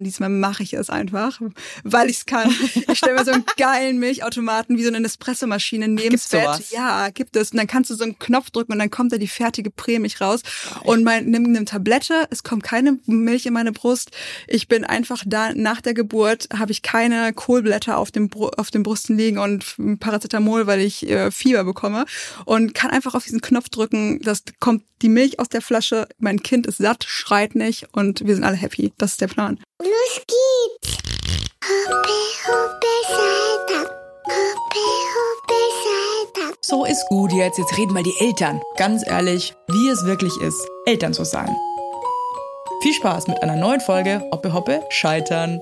Diesmal mache ich es einfach, weil ich es kann. Ich stelle mir so einen geilen Milchautomaten wie so eine Espressomaschine neben Gibt's Bett. sowas? Ja, gibt es. Und dann kannst du so einen Knopf drücken und dann kommt da die fertige Prämilch raus. Und mein, nimm eine Tablette, es kommt keine Milch in meine Brust. Ich bin einfach da, nach der Geburt habe ich keine Kohlblätter auf dem, auf den Brüsten liegen und Paracetamol, weil ich äh, Fieber bekomme. Und kann einfach auf diesen Knopf drücken. Das kommt die Milch aus der Flasche. Mein Kind ist satt, schreit nicht und wir sind alle happy. Das ist der Plan. Los geht's! Hoppe, hoppe, Saltag. Hoppe, hoppe, Saltag. So ist gut jetzt. Jetzt reden mal die Eltern. Ganz ehrlich, wie es wirklich ist, Eltern zu sein. Viel Spaß mit einer neuen Folge Hoppe Hoppe Scheitern.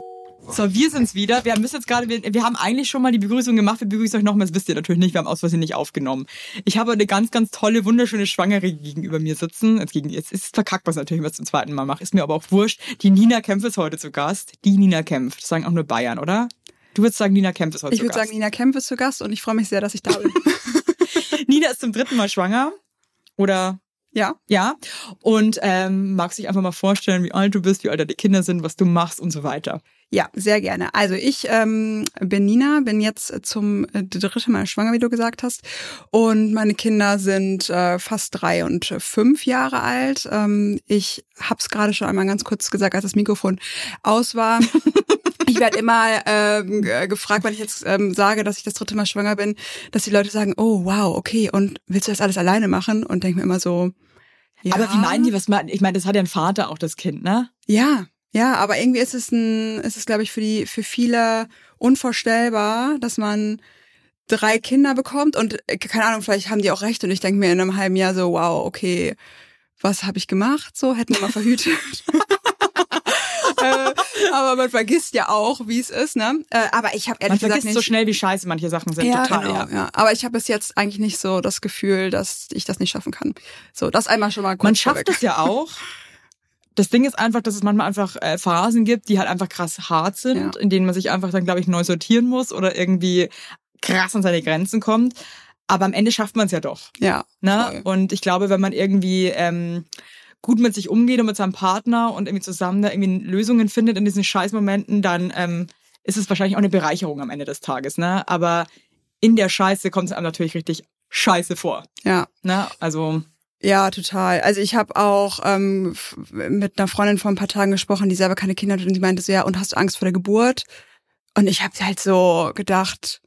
So, wir sind's wieder. Wir müssen jetzt gerade, wir, wir haben eigentlich schon mal die Begrüßung gemacht. Wir begrüßen euch nochmal. Das wisst ihr natürlich nicht. Wir haben aus Versehen nicht aufgenommen. Ich habe eine ganz, ganz tolle, wunderschöne Schwangere gegenüber mir sitzen. Jetzt, gegen, jetzt ist es verkackt, was ich natürlich was zum zweiten Mal mache. Ist mir aber auch wurscht. Die Nina Kempf ist heute zu Gast. Die Nina Kempf. Das sagen auch nur Bayern, oder? Du würdest sagen, Nina Kempf ist heute Ich zu würde Gast. sagen, Nina Kempf ist zu Gast und ich freue mich sehr, dass ich da bin. Nina ist zum dritten Mal schwanger. Oder ja. ja. Und ähm, magst dich einfach mal vorstellen, wie alt du bist, wie alt deine Kinder sind, was du machst und so weiter. Ja, sehr gerne. Also ich ähm, bin Nina, bin jetzt zum äh, dritten Mal schwanger, wie du gesagt hast. Und meine Kinder sind äh, fast drei und fünf Jahre alt. Ähm, ich habe es gerade schon einmal ganz kurz gesagt, als das Mikrofon aus war. Ich werde immer ähm, g- gefragt, wenn ich jetzt ähm, sage, dass ich das dritte Mal schwanger bin, dass die Leute sagen, oh wow, okay, und willst du das alles alleine machen? Und denke mir immer so, ja. Aber wie meinen die, was man, ich meine, das hat ja ein Vater auch, das Kind, ne? Ja, ja, aber irgendwie ist es ein, ist es glaube ich für die, für viele unvorstellbar, dass man drei Kinder bekommt und äh, keine Ahnung, vielleicht haben die auch recht und ich denke mir in einem halben Jahr so, wow, okay, was habe ich gemacht? So hätten wir mal verhütet. äh, aber man vergisst ja auch, wie es ist, ne? Äh, aber ich habe Man ehrlich gesagt vergisst nicht. so schnell, wie scheiße manche Sachen sind. ja, Total, genau, ja. ja. Aber ich habe bis jetzt eigentlich nicht so das Gefühl, dass ich das nicht schaffen kann. So, das einmal schon mal kurz Man schafft es ja auch. Das Ding ist einfach, dass es manchmal einfach äh, Phasen gibt, die halt einfach krass hart sind, Ja. in denen man sich einfach dann, glaube ich, neu sortieren muss oder irgendwie krass an seine Grenzen kommt. Aber am Ende schafft man es ja doch. Ja. Ne? voll. Und ich glaube, wenn man irgendwie ähm, gut mit sich umgeht und mit seinem Partner und irgendwie zusammen da irgendwie Lösungen findet in diesen Scheißmomenten, dann ähm, ist es wahrscheinlich auch eine Bereicherung am Ende des Tages. Ne? Aber in der Scheiße kommt es einem natürlich richtig scheiße vor. Ja. Ne? Also Ja, total. Also ich habe auch ähm, mit einer Freundin vor ein paar Tagen gesprochen, die selber keine Kinder hat und die meinte so, ja, und hast du Angst vor der Geburt? Und ich habe halt so gedacht,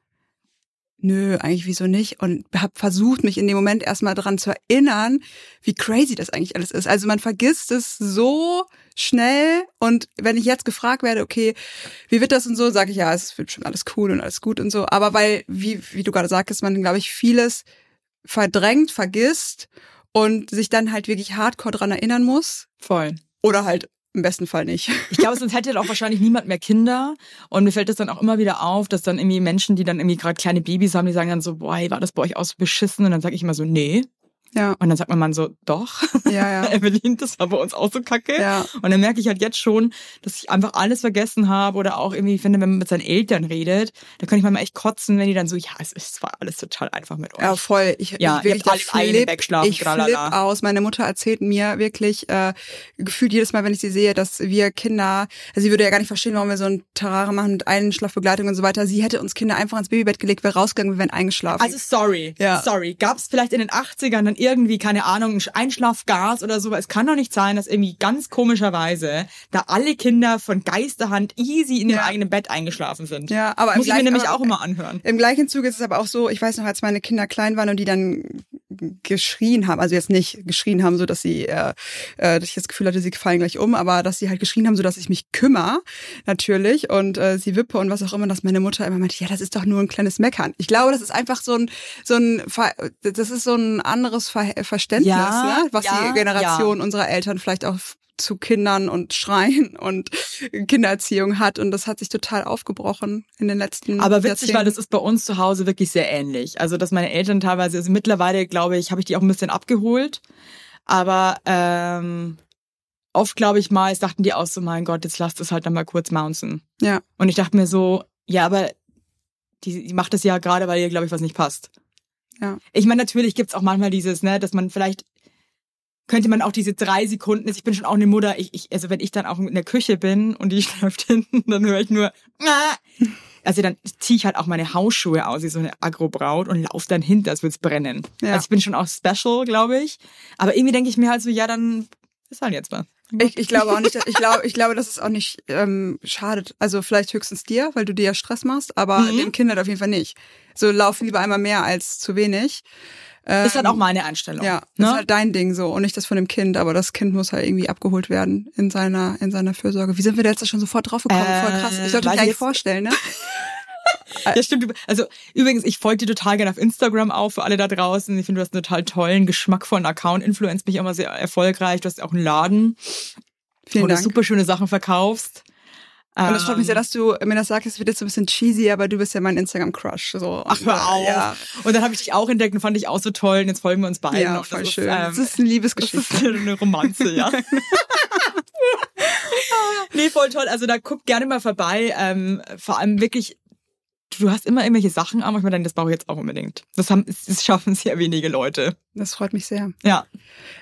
nö, eigentlich wieso nicht? Und habe versucht, mich in dem Moment erstmal dran zu erinnern, wie crazy das eigentlich alles ist. Also man vergisst es so schnell und wenn ich jetzt gefragt werde, okay, wie wird das und so, sage ich, ja, es wird schon alles cool und alles gut und so. Aber weil, wie, wie du gerade sagtest, man, glaube ich, vieles verdrängt, vergisst und sich dann halt wirklich hardcore dran erinnern muss. voll. Oder halt im besten Fall nicht. Ich glaube, sonst hätte auch wahrscheinlich niemand mehr Kinder. Und mir fällt das dann auch immer wieder auf, dass dann irgendwie Menschen, die dann irgendwie gerade kleine Babys haben, die sagen dann so, boah, hey, war das bei euch auch so beschissen? Und dann sage ich immer so, nee. Ja, Und dann sagt Mann so, doch. ja, ja. Evelyn, das war bei uns auch so kacke. Ja. Und dann merke ich halt jetzt schon, dass ich einfach alles vergessen habe oder auch irgendwie finde, wenn man mit seinen Eltern redet, da kann ich manchmal echt kotzen, wenn die dann so, ja, es, es war alles total einfach mit euch. Ja, voll. Ich, Ja, ich habt alle Bett geschlafen, ich tralala. aus. Meine Mutter erzählt mir wirklich äh, gefühlt jedes Mal, wenn ich sie sehe, dass wir Kinder, also sie würde ja gar nicht verstehen, warum wir so ein Terrare machen mit Einschlafbegleitung und so weiter. Sie hätte uns Kinder einfach ins Babybett gelegt, wäre rausgegangen, wir wären eingeschlafen. Also sorry, Ja. sorry. Gab es vielleicht in den 80ern dann irgendwie, keine Ahnung, ein Einschlafgas oder so? Es kann doch nicht sein, dass irgendwie ganz komischerweise da alle Kinder von Geisterhand easy in Ja. ihrem eigenen Bett eingeschlafen sind. ja, aber Muss ich mir gleichen- nämlich aber- auch immer anhören. Im gleichen Zuge ist es aber auch so, ich weiß noch, als meine Kinder klein waren und die dann geschrien haben, also jetzt nicht geschrien haben, so dass sie, äh, äh, dass ich das Gefühl hatte, sie fallen gleich um, aber dass sie halt geschrien haben, so dass ich mich kümmere, natürlich, und äh, sie wippe und was auch immer, dass meine Mutter immer meinte, ja, das ist doch nur ein kleines Meckern. Ich glaube, das ist einfach so ein, so ein, das ist so ein anderes Ver Verständnis, Ja, ne? was ja, die Generation unserer Eltern vielleicht auch zu Kindern und Schreien und Kindererziehung hat und das hat sich total aufgebrochen in den letzten Aber witzig, weil das ist bei uns zu Hause wirklich sehr ähnlich. Also, dass meine Eltern teilweise, also mittlerweile, glaube ich, habe ich die auch ein bisschen abgeholt. Aber ähm, oft, glaube ich mal, dachten die auch so, mein Gott, jetzt lasst es halt dann mal kurz mounten. Ja. Und ich dachte mir so, ja, aber die, die macht das ja gerade, weil ihr, glaube ich, was nicht passt. Ja. Ich meine, natürlich gibt's auch manchmal dieses, ne, dass man vielleicht könnte man auch diese drei Sekunden, also ich bin schon auch eine Mutter, ich, ich, also wenn ich dann auch in der Küche bin und die schläft hinten, dann höre ich nur, also dann ziehe ich halt auch meine Hausschuhe aus, wie so eine Agrobraut und laufe dann hinter, als würde es brennen. Ja. Also ich bin schon auch special, glaube ich. Aber irgendwie denke ich mir halt so, ja, dann ist halt jetzt was. Ich, ich glaube auch nicht, ich glaube, ich glaube, dass es auch nicht ähm, schadet. Also vielleicht höchstens dir, weil du dir ja Stress machst, aber Mhm. dem Kind halt auf jeden Fall nicht. So lauf lieber einmal mehr als zu wenig. Ähm, Ist halt auch meine Einstellung. Ja, das ne? ist halt dein Ding so und nicht das von dem Kind, aber das Kind muss halt irgendwie abgeholt werden in seiner in seiner Fürsorge. Wie sind wir da jetzt schon sofort drauf gekommen? Voll krass. Ich sollte Äh, weiß mich eigentlich ich- vorstellen, ne? Ja, stimmt. Also übrigens, ich folge dir total gerne auf Instagram auch für alle da draußen. Ich finde, du hast einen total tollen, geschmackvollen Account. Influenzt mich immer sehr erfolgreich. Du hast auch einen Laden, Vielen wo du Dank. super schöne Sachen verkaufst. Und das freut mich sehr, Ähm, dass du mir das sagst. Es wird jetzt so ein bisschen cheesy, aber du bist ja mein Instagram-Crush. So. Ach, hör auf. Ja, Und dann habe ich dich auch entdeckt und fand ich auch so toll. Und jetzt folgen wir uns beiden. ja noch. Das voll ist, schön. ähm, das ist eine Das Liebesgeschichte. ist eine Romanze, ja. nee, voll toll. Also da guckt gerne mal vorbei. Ähm, vor allem wirklich, du hast immer irgendwelche Sachen an, wo ich mir denke, das brauche ich jetzt auch unbedingt. Das, haben, das schaffen sehr wenige Leute. Das freut mich sehr. Ja.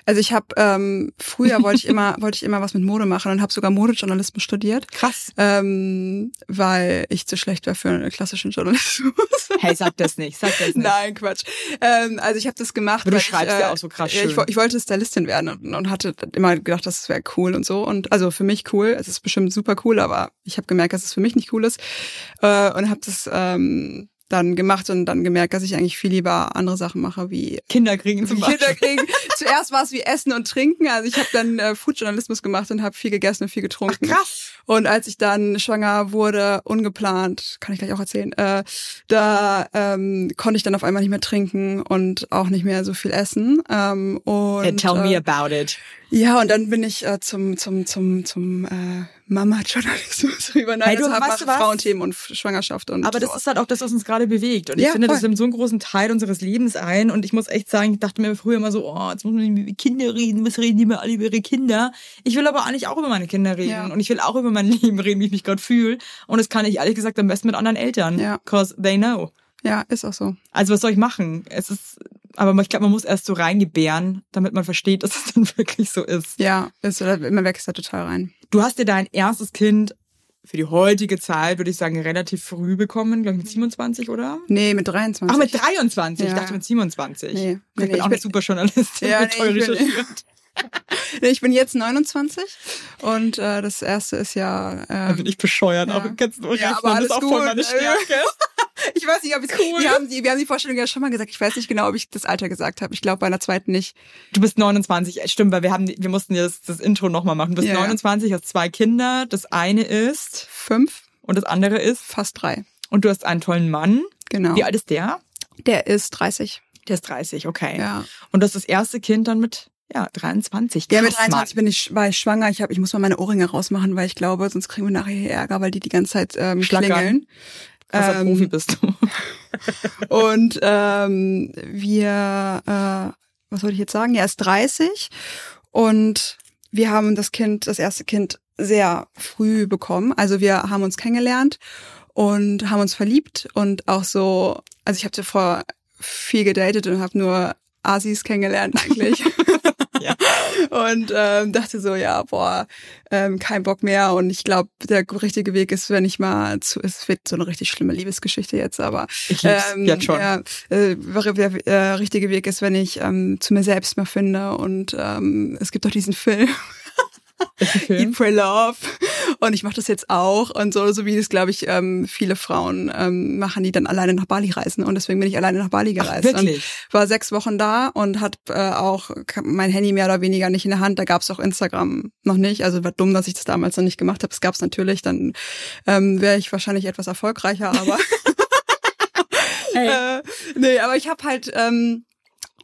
Also ich habe ähm, früher wollte ich immer wollte ich immer was mit Mode machen und habe sogar Modejournalismus studiert, Krass. ähm, weil ich zu schlecht war für einen klassischen Journalismus. Hey, sag das nicht, sag das nicht. Nein, Quatsch. Ähm, also ich habe das gemacht. Aber du weil schreibst ich, ja auch so krass Ich, schön. wo- ich wollte Stylistin werden und, und hatte immer gedacht, das wäre cool und so. Und also für mich cool. Es ist bestimmt super cool, aber ich habe gemerkt, dass es für mich nicht cool ist äh, und habe das ähm, dann gemacht und dann gemerkt, dass ich eigentlich viel lieber andere Sachen mache, wie Kinder kriegen zum Beispiel. Kinder kriegen. Zuerst war es wie Essen und Trinken. Also ich habe dann äh, Foodjournalismus gemacht und habe viel gegessen und viel getrunken. Krass. Und als ich dann schwanger wurde, ungeplant, kann ich gleich auch erzählen, äh, da ähm, konnte ich dann auf einmal nicht mehr trinken und auch nicht mehr so viel essen. Ähm, und, Hey, tell me äh, about it. Ja, und dann bin ich äh, zum zum zum zum äh, Mama-Journalismus rüber. Nein, Hey, du, also mache du was? Frauenthemen und Schwangerschaft und Aber das ist halt auch das, was uns gerade bewegt. Und ich Ja, finde, das voll. nimmt so einen großen Teil unseres Lebens ein. Und ich muss echt sagen, ich dachte mir früher immer so, oh, jetzt muss man über Kinder reden, was reden die immer alle über ihre Kinder. Ich will aber eigentlich auch über meine Kinder reden. Ja. Und ich will auch über mein Leben reden, wie ich mich gerade fühle. Und das kann ich ehrlich gesagt am besten mit anderen Eltern. Ja. Cause they know. ja, ist auch so. Also was soll ich machen? Es ist, aber ich glaube, man muss erst so reingebären, damit man versteht, dass es dann wirklich so ist. Ja, ist, man wächst da total rein. Du hast dir dein erstes Kind für die heutige Zeit, würde ich sagen, relativ früh bekommen, glaube ich mit 27, oder? Nee, mit 23. Ach, mit 23. Ich Ja. dachte mit 27. Nee, nee, ich nee, bin ich auch eine bin- super Journalistin. Ja, nee, ich bin- recherchiert. Nee, Ich bin jetzt 29 und äh, das erste ist ja. Da bin Ähm, ich bescheuert. Ja. Auch kannst du Ja, aber das alles ist auch voll meine Stärke. ich weiß nicht, ob ich Cool. wir haben die, wir haben die Vorstellung ja schon mal gesagt. Ich weiß nicht genau, ob ich das Alter gesagt habe. Ich glaube bei einer zweiten nicht. Du bist 29, äh, stimmt, weil wir haben, wir mussten jetzt das Intro nochmal machen. Du bist ja. 29, hast zwei Kinder. Das eine ist Fünf, und das andere ist fast drei. und du hast einen tollen Mann. Genau. Wie alt ist der? Der ist 30. Der ist 30, okay. Ja. Und das ist das erste Kind dann mit ja 23. Ja, mit Krass, 23 bin ich, war ich schwanger. Ich, hab, ich muss mal meine Ohrringe rausmachen, weil ich glaube, sonst kriegen wir nachher hier Ärger, weil die die ganze Zeit ähm, Schlackern. klingeln. Krasser ähm, Profi bist du. Und ähm, wir, äh, was wollte ich jetzt sagen? Er ist 30 und wir haben das Kind, das erste Kind sehr früh bekommen. Also wir haben uns kennengelernt und haben uns verliebt und auch so, also ich habe zuvor viel gedatet und habe nur Asis kennengelernt eigentlich. Ja. Und ähm, dachte so, ja, boah, ähm, kein Bock mehr. Und ich glaube, der richtige Weg ist, wenn ich mal zu, es wird so eine richtig schlimme Liebesgeschichte jetzt, aber Ich lieb's jetzt schon. Ja, äh, der, der äh, richtige Weg ist, wenn ich ähm, zu mir selbst mal finde. Und ähm, es gibt doch diesen Film, Eat, Pray, Love. Und ich mache das jetzt auch. Und so, so wie das, glaube ich, ähm, viele Frauen ähm, machen, die dann alleine nach Bali reisen. Und deswegen bin ich alleine nach Bali gereist. wirklich? Und war sechs Wochen da und hat äh, auch mein Handy mehr oder weniger nicht in der Hand. Da gab es auch Instagram noch nicht. Also war dumm, dass ich das damals noch nicht gemacht habe. Es gab es natürlich. Dann ähm, wäre ich wahrscheinlich etwas erfolgreicher, aber Hey. äh, nee, aber ich habe halt ähm,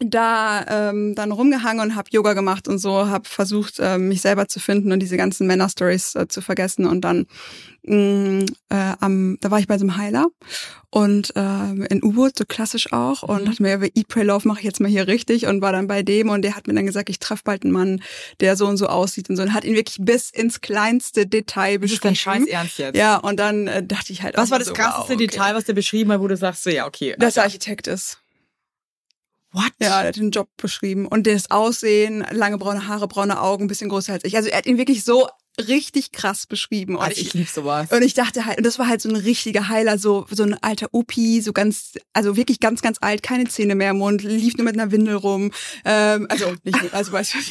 da ähm, dann rumgehangen und habe Yoga gemacht und so, habe versucht, ähm, mich selber zu finden und diese ganzen Männer-Stories äh, zu vergessen. Und dann mh, äh, am, da war ich bei so einem Heiler und ähm, in U-Boot, so klassisch auch, und Mhm. dachte mir, ja, Eat, Pray, Love mache ich jetzt mal hier richtig und war dann bei dem und der hat mir dann gesagt, ich treffe bald einen Mann, der so und so aussieht und so und hat ihn wirklich bis ins kleinste Detail Das ist dein beschrieben. Scheiß Ernst jetzt. Ja, und dann äh, dachte ich halt Was war das so, krasseste wow, okay. Detail, was der beschrieben hat, wo du sagst, so ja, okay. Dass er. Architekt ist. What? Ja, er hat den Job beschrieben. Und das Aussehen, lange braune Haare, braune Augen, bisschen größer als ich. Also er hat ihn wirklich so richtig krass beschrieben. Und Also ich lieb sowas. und ich dachte halt, und das war halt so ein richtiger Heiler, so, so ein alter Opi, so ganz, also wirklich ganz, ganz alt, keine Zähne mehr im Mund, lief nur mit einer Windel rum. Ähm, also nicht, also weißt du, ja,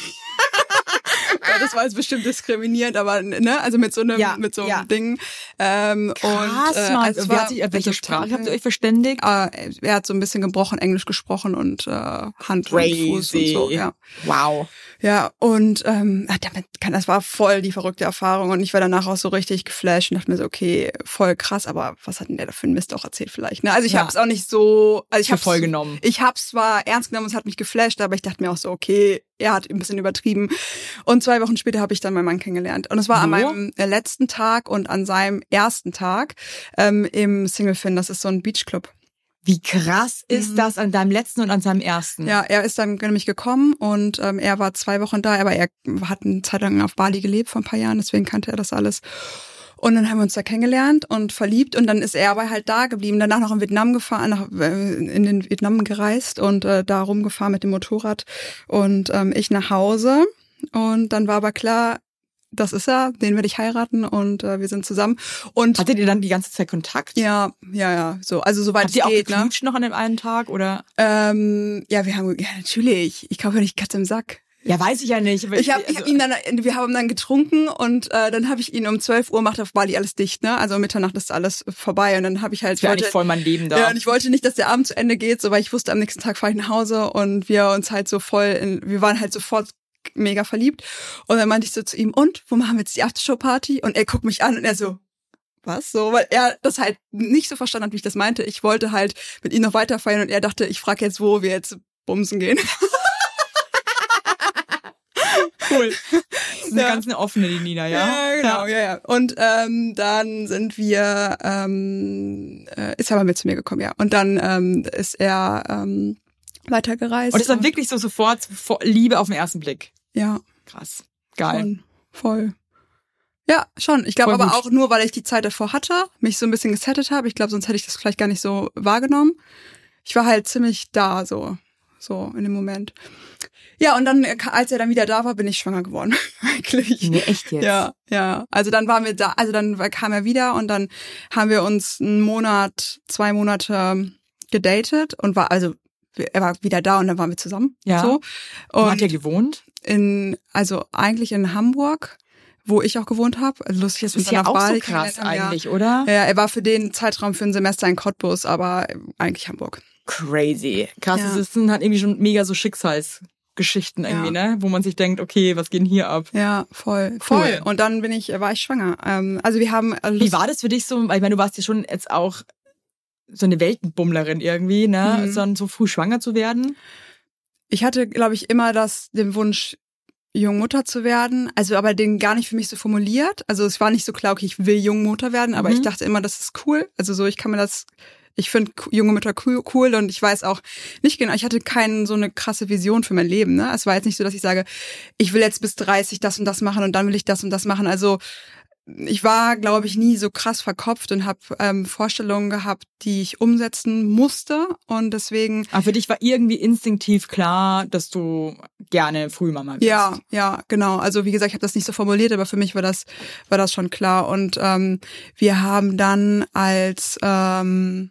das war jetzt bestimmt diskriminierend, aber ne, also mit so einem, Ja, mit so einem ja. Ding. Ähm, Krass, und, äh, also es war sich, welche Sprache habt ihr euch verständigt? Äh, er hat so ein bisschen gebrochen Englisch gesprochen und äh, Hand und Fuß und so. Ja. Wow. Ja, und ähm, ah, damit kann, das war voll die verrückte Erfahrung und ich war danach auch so richtig geflasht und dachte mir so, okay, voll krass, aber was hat denn der da für einen Mist auch erzählt vielleicht? Ne? Also ich Ja. habe es auch nicht so, also ich habe voll genommen. Ich habe es zwar ernst genommen, es hat mich geflasht, aber ich dachte mir auch so, okay, er hat ein bisschen übertrieben. Und zwei Wochen später habe ich dann meinen Mann kennengelernt und es war an Wo? meinem äh, letzten Tag und an seinem ersten Tag ähm, im Single Fin. Das ist so ein Beachclub. Wie krass ist Mhm. das an deinem letzten und an seinem ersten? Ja, er ist dann nämlich gekommen und ähm, er war zwei Wochen da, aber er hat eine Zeit lang auf Bali gelebt vor ein paar Jahren, deswegen kannte er das alles. Und dann haben wir uns da kennengelernt und verliebt und dann ist er aber halt da geblieben. Danach noch in Vietnam gefahren, nach, äh, in den Vietnam gereist und äh, da rumgefahren mit dem Motorrad und ähm, ich nach Hause. Und dann war aber klar, das ist er, den werde ich heiraten und äh, wir sind zusammen. Und Hattet ihr dann die ganze Zeit Kontakt? ja, ja, ja, so, also soweit Habt es ihr auch geht, ne? geknutscht noch an dem einen Tag oder? Ähm, ja, wir haben, ja, natürlich. Ich kaufe ja nicht Katze im Sack. Ja, weiß ich ja nicht. Ich habe ich also- hab ihn dann, wir haben dann getrunken und äh, dann habe ich ihn um 12 Uhr macht auf Bali alles dicht, ne? Also um Mitternacht ist alles vorbei und dann habe ich halt eigentlich wollte- voll mein Leben da. ja, und ich wollte nicht, dass der Abend zu Ende geht, so weil ich wusste, am nächsten Tag fahre ich nach Hause und wir uns halt so voll, in, wir waren halt sofort mega verliebt. Und dann meinte ich so zu ihm, und wo machen wir jetzt die Aftershow-Party? Und er guckt mich an und er so, was? So, weil er das halt nicht so verstanden hat, wie ich das meinte. Ich wollte halt mit ihm noch weiter feiern und er dachte, ich frage jetzt, wo wir jetzt bumsen gehen. cool. Das ist eine Ja. ganz eine offene, die Nina, ja? genau, ja, ja. Und ähm, dann sind wir, ähm, äh, ist er mal mit zu mir gekommen, ja. Und dann ähm, ist er ähm, weitergereist. Und es war wirklich so sofort Liebe auf den ersten Blick. Ja, Krass. Geil. schon, voll. Ja, schon. Ich glaube aber gut. auch nur, weil ich die Zeit davor hatte, mich so ein bisschen gesettet habe. Ich glaube, sonst hätte ich das vielleicht gar nicht so wahrgenommen. Ich war halt ziemlich da, so, so in dem Moment. Ja, und dann, äh, als er dann wieder da war, bin ich schwanger geworden. Eigentlich. Nee, echt jetzt? Ja, ja. Also dann waren wir da, also dann kam er wieder und dann haben wir uns einen Monat, zwei Monate gedatet und war, also er war wieder da und dann waren wir zusammen. Ja. So. Wo hat er gewohnt? in, also eigentlich in Hamburg, wo ich auch gewohnt habe. Also lustig, Das ist dann ja auch so Bali krass kennengelernt haben, eigentlich, oder? Ja, er war für den Zeitraum für ein Semester in Cottbus, aber eigentlich Hamburg. Crazy. Krass, Ja. sind halt irgendwie schon mega so Schicksalsgeschichten irgendwie, ne? Wo man sich denkt, okay, was geht denn hier ab? Ja, voll, voll. Und dann bin ich, war ich schwanger. Ähm, also wir haben. äh, Wie Lust- war das für dich so? Ich meine, du warst ja schon jetzt auch so eine Weltenbummlerin irgendwie, ne? Mhm. Dann so früh schwanger zu werden. Ich hatte, glaube ich, immer das, den Wunsch, Jungmutter zu werden. Also aber den gar nicht für mich so formuliert. Also es war nicht so klar, okay, ich will Jungmutter werden, aber Mhm. ich dachte immer, das ist cool. Also so, ich kann mir das, ich finde junge Mütter cool, cool und ich weiß auch nicht genau, ich hatte keine so eine krasse Vision für mein Leben. Ne? Es war jetzt nicht so, dass ich sage, ich will jetzt bis 30 das und das machen und dann will ich das und das machen. Also ich war, glaube ich, nie so krass verkopft und habe ähm, Vorstellungen gehabt, die ich umsetzen musste und deswegen Aber für dich war irgendwie instinktiv klar, dass du gerne Frühmama bist. Ja, ja, genau. Also wie gesagt, ich habe das nicht so formuliert, aber für mich war das war das schon klar. Und ähm, wir haben dann als ähm,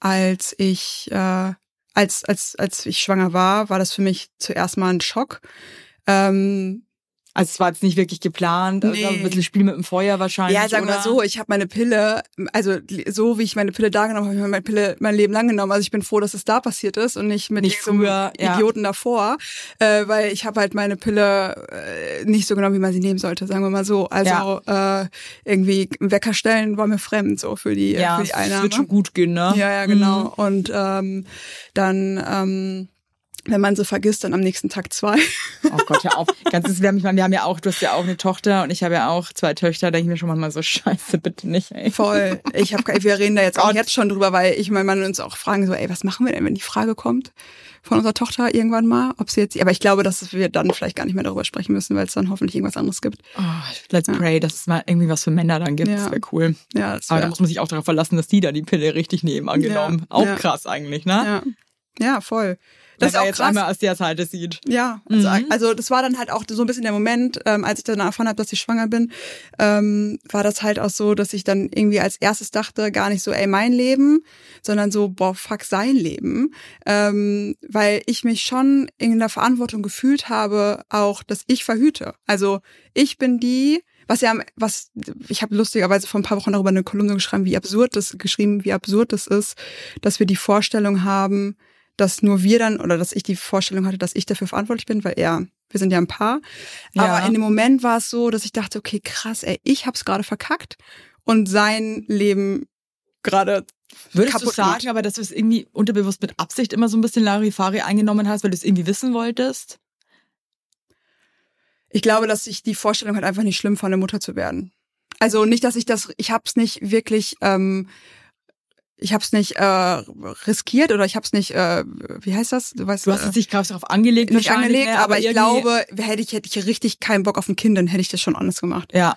als ich äh, als als als ich schwanger war, war das für mich zuerst mal ein Schock. Ähm, Also es war jetzt nicht wirklich geplant, also Nee. ein bisschen Spiel mit dem Feuer wahrscheinlich. ja, sagen wir mal so, ich habe meine Pille, also so wie ich meine Pille da genommen habe, habe ich meine Pille mein Leben lang genommen. Also ich bin froh, dass es da passiert ist und nicht mit Nicht früher, ja. Idioten davor, äh, weil ich habe halt meine Pille äh, nicht so genommen, wie man sie nehmen sollte, sagen wir mal so. Also äh, irgendwie Wecker stellen war mir fremd so für die Ja, für die Einnahme. wird schon gut gehen, ne? Ja, ja, genau. Und ähm, dann ähm, wenn man so vergisst, dann am nächsten Tag zwei. Oh Gott, hör auf. Ganz wir haben, ich meine, wir haben ja auch, du hast ja auch eine Tochter und ich habe ja auch zwei Töchter, denke ich mir schon manchmal so, scheiße, bitte nicht, ey. Voll. Ich habe, wir reden da jetzt auch jetzt schon drüber, weil ich mein Mann uns auch fragen so, ey, was machen wir denn, wenn die Frage kommt von unserer Tochter irgendwann mal, ob sie jetzt, aber ich glaube, dass wir dann vielleicht gar nicht mehr darüber sprechen müssen, weil es dann hoffentlich irgendwas anderes gibt. Oh, let's pray, dass es mal irgendwie was für Männer dann gibt. Ja. Das wäre cool. Ja, das Aber da wär, muss man sich auch darauf verlassen, dass die da die Pille richtig nehmen, angenommen. Ja, auch ja. krass eigentlich, ne? ja. Ja, voll. Das ist er auch jetzt krass. einmal aus der Seite sieht. Ja, also, Mhm. also das war dann halt auch so ein bisschen der Moment, ähm, als ich dann erfahren habe, dass ich schwanger bin, ähm, war das halt auch so, dass ich dann irgendwie als erstes dachte, gar nicht so, ey, mein Leben, sondern so, boah, fuck, sein Leben. Ähm, weil ich mich schon in der Verantwortung gefühlt habe, auch, dass ich verhüte. Also ich bin die, was ja, was ich habe lustigerweise vor ein paar Wochen darüber eine Kolumne geschrieben, wie absurd das geschrieben, wie absurd das ist, dass wir die Vorstellung haben, dass nur wir dann oder dass ich die Vorstellung hatte, dass ich dafür verantwortlich bin, weil er, wir sind ja ein Paar. Ja. Aber in dem Moment war es so, dass ich dachte, okay, krass, ey, ich hab's gerade verkackt und sein Leben gerade Würdest kaputt du sagen, gemacht. aber dass du es irgendwie unterbewusst mit Absicht immer so ein bisschen Larifari eingenommen hast, weil du es irgendwie wissen wolltest? Ich glaube, dass ich die Vorstellung halt einfach nicht schlimm fand, eine Mutter zu werden. Also nicht, dass ich das, ich hab's nicht wirklich, ähm, ich hab's nicht äh, riskiert oder ich hab's nicht, äh, wie heißt das? Du weißt, Du hast äh, jetzt nicht krass darauf angelegt, nicht angelegt, ne, aber ich irgendwie- glaube, hätte ich, hätte ich richtig keinen Bock auf ein Kind, dann hätte ich das schon anders gemacht. Ja.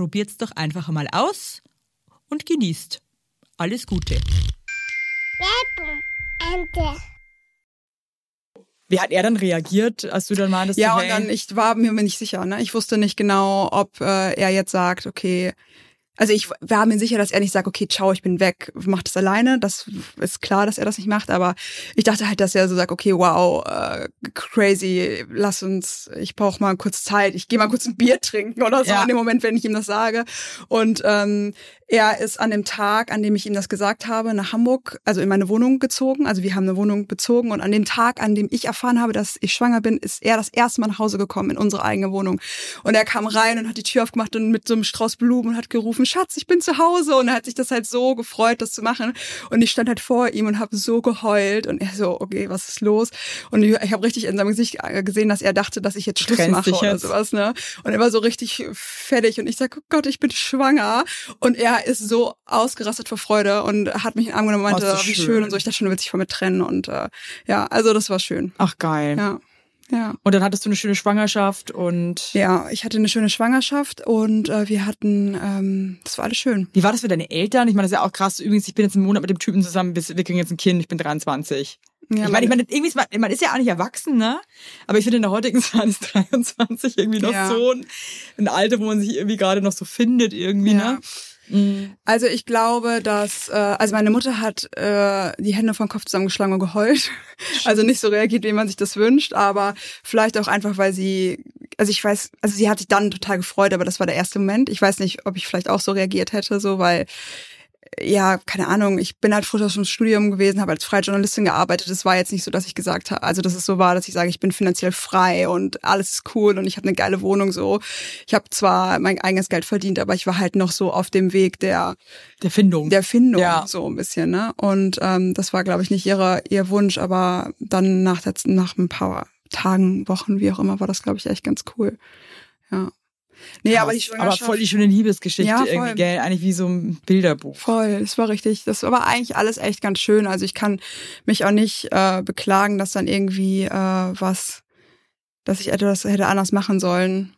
probiert's doch einfach mal aus und genießt. Alles Gute. Werbung. Ende. Wie hat er dann reagiert, als du dann meintest, Ja, und dann, ich war mir nicht sicher, ne? Ich wusste nicht genau, ob äh, er jetzt sagt, okay, also ich war mir sicher, dass er nicht sagt, okay, ciao, ich bin weg, mach das alleine. Das ist klar, dass er das nicht macht, aber ich dachte halt, dass er so sagt, okay, wow, äh, crazy, lass uns, ich brauche mal kurz Zeit, ich gehe mal kurz ein Bier trinken oder so Ja. in dem Moment, wenn ich ihm das sage. Und ähm, er ist an dem Tag, an dem ich ihm das gesagt habe, nach Hamburg, also in meine Wohnung gezogen. Also wir haben eine Wohnung bezogen und an dem Tag, an dem ich erfahren habe, dass ich schwanger bin, ist er das erste Mal nach Hause gekommen in unsere eigene Wohnung. Und er kam rein und hat die Tür aufgemacht und mit so einem Strauß Blumen und hat gerufen, Schatz, ich bin zu Hause. Und er hat sich das halt so gefreut, das zu machen. Und ich stand halt vor ihm und habe so geheult. Und er so, okay, was ist los? Und ich, ich habe richtig in seinem Gesicht gesehen, dass er dachte, dass ich jetzt Schluss Trennst mache oder sowas. Ne? Und er war so richtig fertig. Und ich sag, oh Gott, ich bin schwanger. Und er ist so ausgerastet vor Freude und hat mich in den Arm genommen und meinte, Oh, ist das wie schön. schön und so. Ich dachte schon, du willst dich von mir trennen. Und äh, ja, also das war schön. ach geil. Ja. Ja. Und dann hattest du eine schöne Schwangerschaft und Ja, ich hatte eine schöne Schwangerschaft und äh, wir hatten, ähm, das war alles schön. wie war das für deine Eltern? Ich meine, das ist ja auch krass. Übrigens, ich bin jetzt einen Monat mit dem Typen zusammen, bis wir kriegen jetzt ein Kind, ich bin 23. Ja, ich meine, ich meine, irgendwie ist man, man ist ja auch nicht erwachsen, ne? Aber ich finde in der heutigen Zeit ist 23 irgendwie noch Ja. so ein, ein Alter, wo man sich irgendwie gerade noch so findet, irgendwie, Ja. ne? Mhm. Also ich glaube, dass äh, also meine Mutter hat äh, die Hände vom Kopf zusammengeschlagen und geheult. Also nicht so reagiert, wie man sich das wünscht, aber vielleicht auch einfach, weil sie also ich weiß, also sie hat sich dann total gefreut, aber das war der erste Moment. Ich weiß nicht, ob ich vielleicht auch so reagiert hätte, so weil ja, keine Ahnung, ich bin halt frisch aus dem Studium gewesen, habe als freie Journalistin gearbeitet. Es war jetzt nicht so, dass ich gesagt habe, also dass es so war, dass ich sage, ich bin finanziell frei und alles ist cool und ich habe eine geile Wohnung so. Ich habe zwar mein eigenes Geld verdient, aber ich war halt noch so auf dem Weg der Der Findung. der Findung Ja. so ein bisschen, ne? Und ähm, das war, glaube ich, nicht ihre ihr Wunsch, aber dann nach der, nach ein paar Tagen, Wochen, wie auch immer, war das, glaube ich, echt ganz cool. Ja. Nee, Krass. aber die Schwangerschaft. Aber voll die schöne Liebesgeschichte Ja, irgendwie, gell? Eigentlich wie so ein Bilderbuch. Voll, das war richtig. Das war eigentlich alles echt ganz schön. Also ich kann mich auch nicht äh, beklagen, dass dann irgendwie äh, was, dass ich etwas hätte anders machen sollen,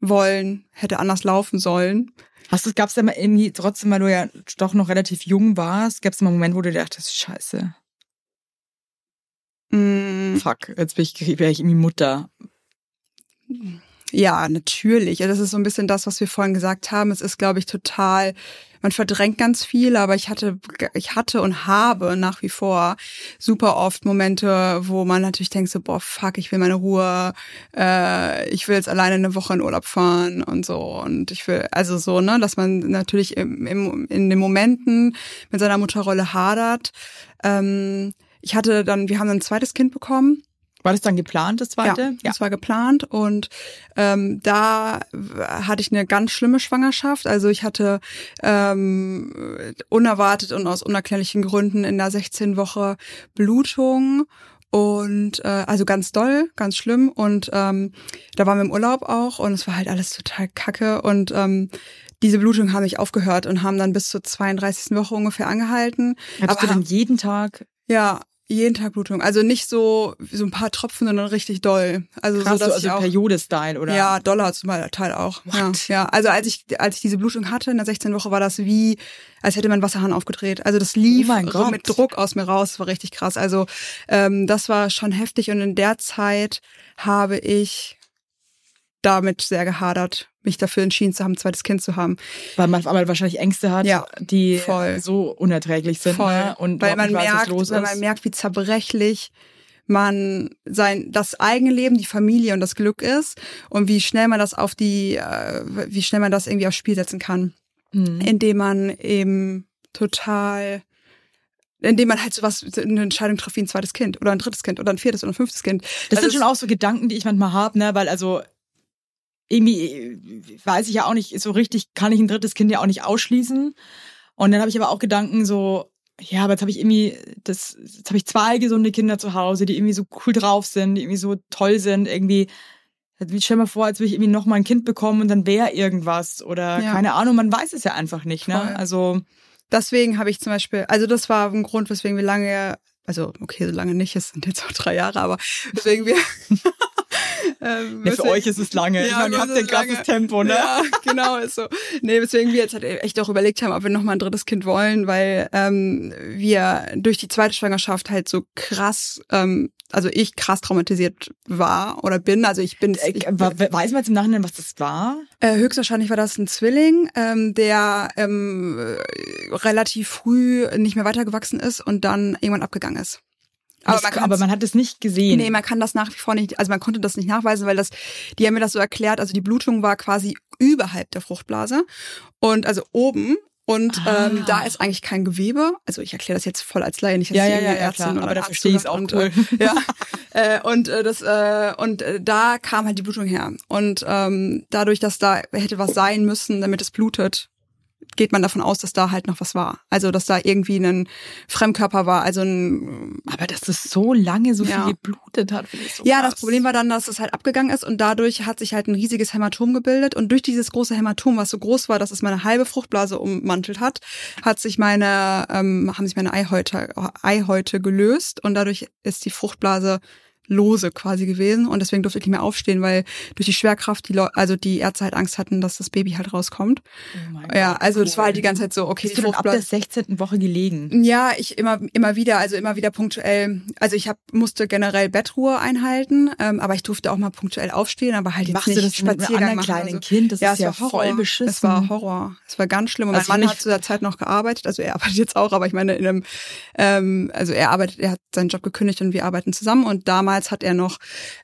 wollen, hätte anders laufen sollen. Hast du, gab's da mal irgendwie, trotzdem, weil du ja doch noch relativ jung warst, gab's da mal einen Moment, wo du dachtest, scheiße, Mm, fuck, jetzt bin ich, ich irgendwie Mutter. Ja, natürlich. Ja, Das ist so ein bisschen das, was wir vorhin gesagt haben. Es ist, glaube ich, total, man verdrängt ganz viel, aber ich hatte, ich hatte und habe nach wie vor super oft Momente, wo man natürlich denkt so, boah, fuck, ich will meine Ruhe, äh, ich will jetzt alleine eine Woche in Urlaub fahren und so und ich will, also so, ne, dass man natürlich im, im, in den Momenten mit seiner Mutterrolle hadert. Ähm, ich hatte dann, wir haben dann ein zweites Kind bekommen. War das dann geplant, das zweite? Ja, das war geplant und ähm, da hatte ich eine ganz schlimme Schwangerschaft. Also ich hatte ähm, unerwartet und aus unerklärlichen Gründen in der 16 Woche Blutung und äh, also ganz doll, ganz schlimm und ähm, da waren wir im Urlaub auch und es war halt alles total kacke und ähm, diese Blutungen haben nicht aufgehört und haben dann bis zur 32. Woche ungefähr angehalten. Hattest du Aber- dann jeden Tag Ja, jeden Tag Blutung. Also nicht so so ein paar Tropfen, sondern richtig doll. Also krass, so, dass also ich auch, Periode-Style, oder? ja, Dollar zum Teil auch. Ja, ja, also als ich als ich diese Blutung hatte in der 16 Woche war das wie als hätte man Wasserhahn aufgedreht. Also das lief Oh Gott. mit Druck aus mir raus, das war richtig krass. Also ähm, das war schon heftig und in der Zeit habe ich damit sehr gehadert, mich dafür entschieden zu haben, ein zweites Kind zu haben. Weil man aber wahrscheinlich Ängste hat, Ja, die voll. so unerträglich sind. Voll. Ne? Und weil man weiß, was merkt, los weil ist. man merkt, wie zerbrechlich man sein das eigene Leben, die Familie und das Glück ist und wie schnell man das auf die, äh, wie schnell man das irgendwie aufs Spiel setzen kann, Mhm. indem man eben total indem man halt sowas, eine Entscheidung trifft wie ein zweites Kind oder ein drittes Kind oder ein viertes oder ein fünftes Kind. Das Also sind schon auch so Gedanken, die ich manchmal habe, ne? Weil also irgendwie äh, weiß ich ja auch nicht so richtig, kann ich ein drittes Kind ja auch nicht ausschließen. Und dann habe ich aber auch Gedanken so, ja, aber jetzt habe ich irgendwie das, jetzt habe ich zwei gesunde Kinder zu Hause, die irgendwie so cool drauf sind, die irgendwie so toll sind, irgendwie. Wie stell mir vor, als würde ich irgendwie noch mal ein Kind bekommen und dann wäre irgendwas oder Ja. keine Ahnung, man weiß es ja einfach nicht, ne? Voll. Also Deswegen habe ich zum Beispiel, also das war ein Grund, weswegen wir lange, also okay, so lange nicht, es sind jetzt auch drei Jahre, aber weswegen wir. ähm, ne, für euch ist es lange. ich Ja, meine, ihr habt ein krasses Tempo, ne? Ja, genau, ist so. Nee, weswegen wir jetzt halt echt auch überlegt haben, ob wir nochmal ein drittes Kind wollen, weil ähm, wir durch die zweite Schwangerschaft halt so krass, ähm, also ich krass traumatisiert war oder bin. Also ich bin Äh, ich, we- Weiß man jetzt im Nachhinein, was das war? äh, höchstwahrscheinlich war das ein Zwilling, ähm, der ähm, äh, relativ früh nicht mehr weitergewachsen ist und dann irgendwann abgegangen ist. Aber, man, aber man hat es nicht gesehen. Nee, man kann das nach wie vor nicht, also man konnte das nicht nachweisen, weil das, die haben mir das so erklärt, also die Blutung war quasi überhalb der Fruchtblase und also oben und Ah. ähm, da ist eigentlich kein Gewebe. Also ich erkläre das jetzt voll als Laie, nicht als Ja, ja, ja, Ärztin klar, oder aber da verstehe oder- auch und, cool. Ja, äh, und äh, das äh, und äh, da kam halt die Blutung her und ähm, dadurch, dass da hätte was sein müssen, damit es blutet, geht man davon aus, dass da halt noch was war. Also dass da irgendwie ein Fremdkörper war, also ein Aber dass das so lange so Ja. viel geblutet hat, finde ich so Ja, krass. das Problem war dann, dass es halt abgegangen ist und dadurch hat sich halt ein riesiges Hämatom gebildet und durch dieses große Hämatom, was so groß war, dass es meine halbe Fruchtblase ummantelt hat, hat sich meine ähm, haben sich meine Eihäute Eihäute gelöst und dadurch ist die Fruchtblase lose quasi gewesen und deswegen durfte ich nicht mehr aufstehen, weil durch die Schwerkraft die Leu also die Ärzte halt Angst hatten, dass das Baby halt rauskommt. Oh Ja, also das cool. war halt die ganze Zeit so, okay, Bist du dann ab der Fruchtblase 16. Woche gelegen? ja, ich immer immer wieder, also immer wieder punktuell. Also ich hab, musste generell Bettruhe einhalten, ähm, aber ich durfte auch mal punktuell aufstehen, aber halt jetzt Machst du nicht das mit einem kleinen oder so. Kind? Das ja, ist es ja war Horror. voll beschissen. Es war Horror. Es war ganz schlimm. Und Also mein Mann hat zu der Zeit noch gearbeitet, also er arbeitet jetzt auch, aber ich meine in einem, ähm, also er arbeitet, er hat seinen Job gekündigt und wir arbeiten zusammen. Und damals hat er noch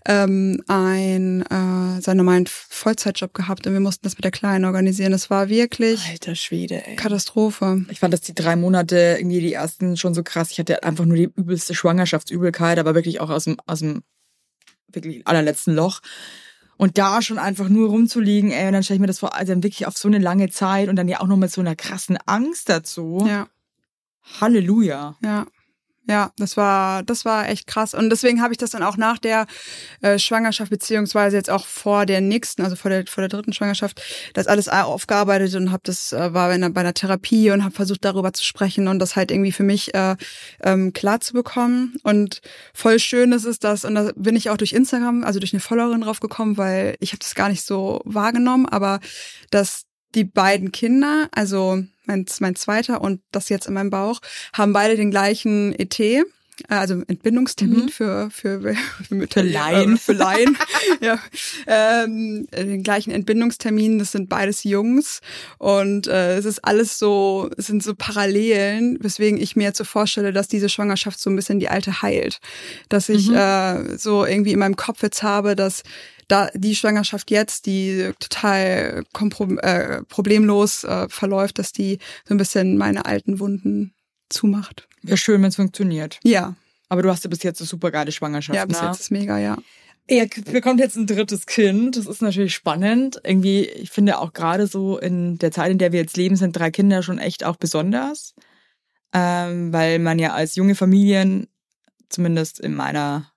ähm, ein äh, seinen normalen Vollzeitjob gehabt und wir mussten das mit der Kleinen organisieren. Das war wirklich Alter Schwede, ey. Katastrophe. Ich fand, dass die drei Monate irgendwie die ersten schon so krass. Ich hatte einfach nur die übelste Schwangerschaftsübelkeit, aber wirklich auch aus dem, aus dem wirklich allerletzten Loch. Und da schon einfach nur rumzuliegen, ey, und dann stelle ich mir das vor, also dann wirklich auf so eine lange Zeit und dann ja auch noch mit so einer krassen Angst dazu. Ja, Halleluja. ja. Ja, das war, das war echt krass. Und deswegen habe ich das dann auch nach der äh, Schwangerschaft, beziehungsweise jetzt auch vor der nächsten, also vor der, vor der dritten Schwangerschaft, das alles aufgearbeitet und habe das, äh, war bei einer, bei einer Therapie und habe versucht, darüber zu sprechen und das halt irgendwie für mich äh, ähm, klar zu bekommen. Und voll schön ist es das, und da bin ich auch durch Instagram, also durch eine Followerin drauf gekommen, weil ich habe das gar nicht so wahrgenommen, aber dass die beiden Kinder, also mein, mein zweiter und das jetzt in meinem Bauch, haben beide den gleichen ET, äh, also Entbindungstermin mhm. für, für, für, Mütter, für Laien. Äh, für Laien. ja. Ähm, den gleichen Entbindungstermin, das sind beides Jungs. Und äh, es ist alles so, es sind so Parallelen, weswegen ich mir jetzt so vorstelle, dass diese Schwangerschaft so ein bisschen die alte heilt. Dass ich mhm. äh, so irgendwie in meinem Kopf jetzt habe, dass da die Schwangerschaft jetzt, die total äh, problemlos äh, verläuft, dass die so ein bisschen meine alten Wunden zumacht. Wäre schön, wenn es funktioniert. Ja. Aber du hast ja bis jetzt eine super geile Schwangerschaft. Ja, bis ne? jetzt ist mega, ja. Ja, bekommt jetzt ein drittes Kind. Das ist natürlich spannend. Irgendwie, ich finde auch gerade so in der Zeit, in der wir jetzt leben, sind drei Kinder schon echt auch besonders. Ähm, weil man ja als junge Familien, zumindest in meiner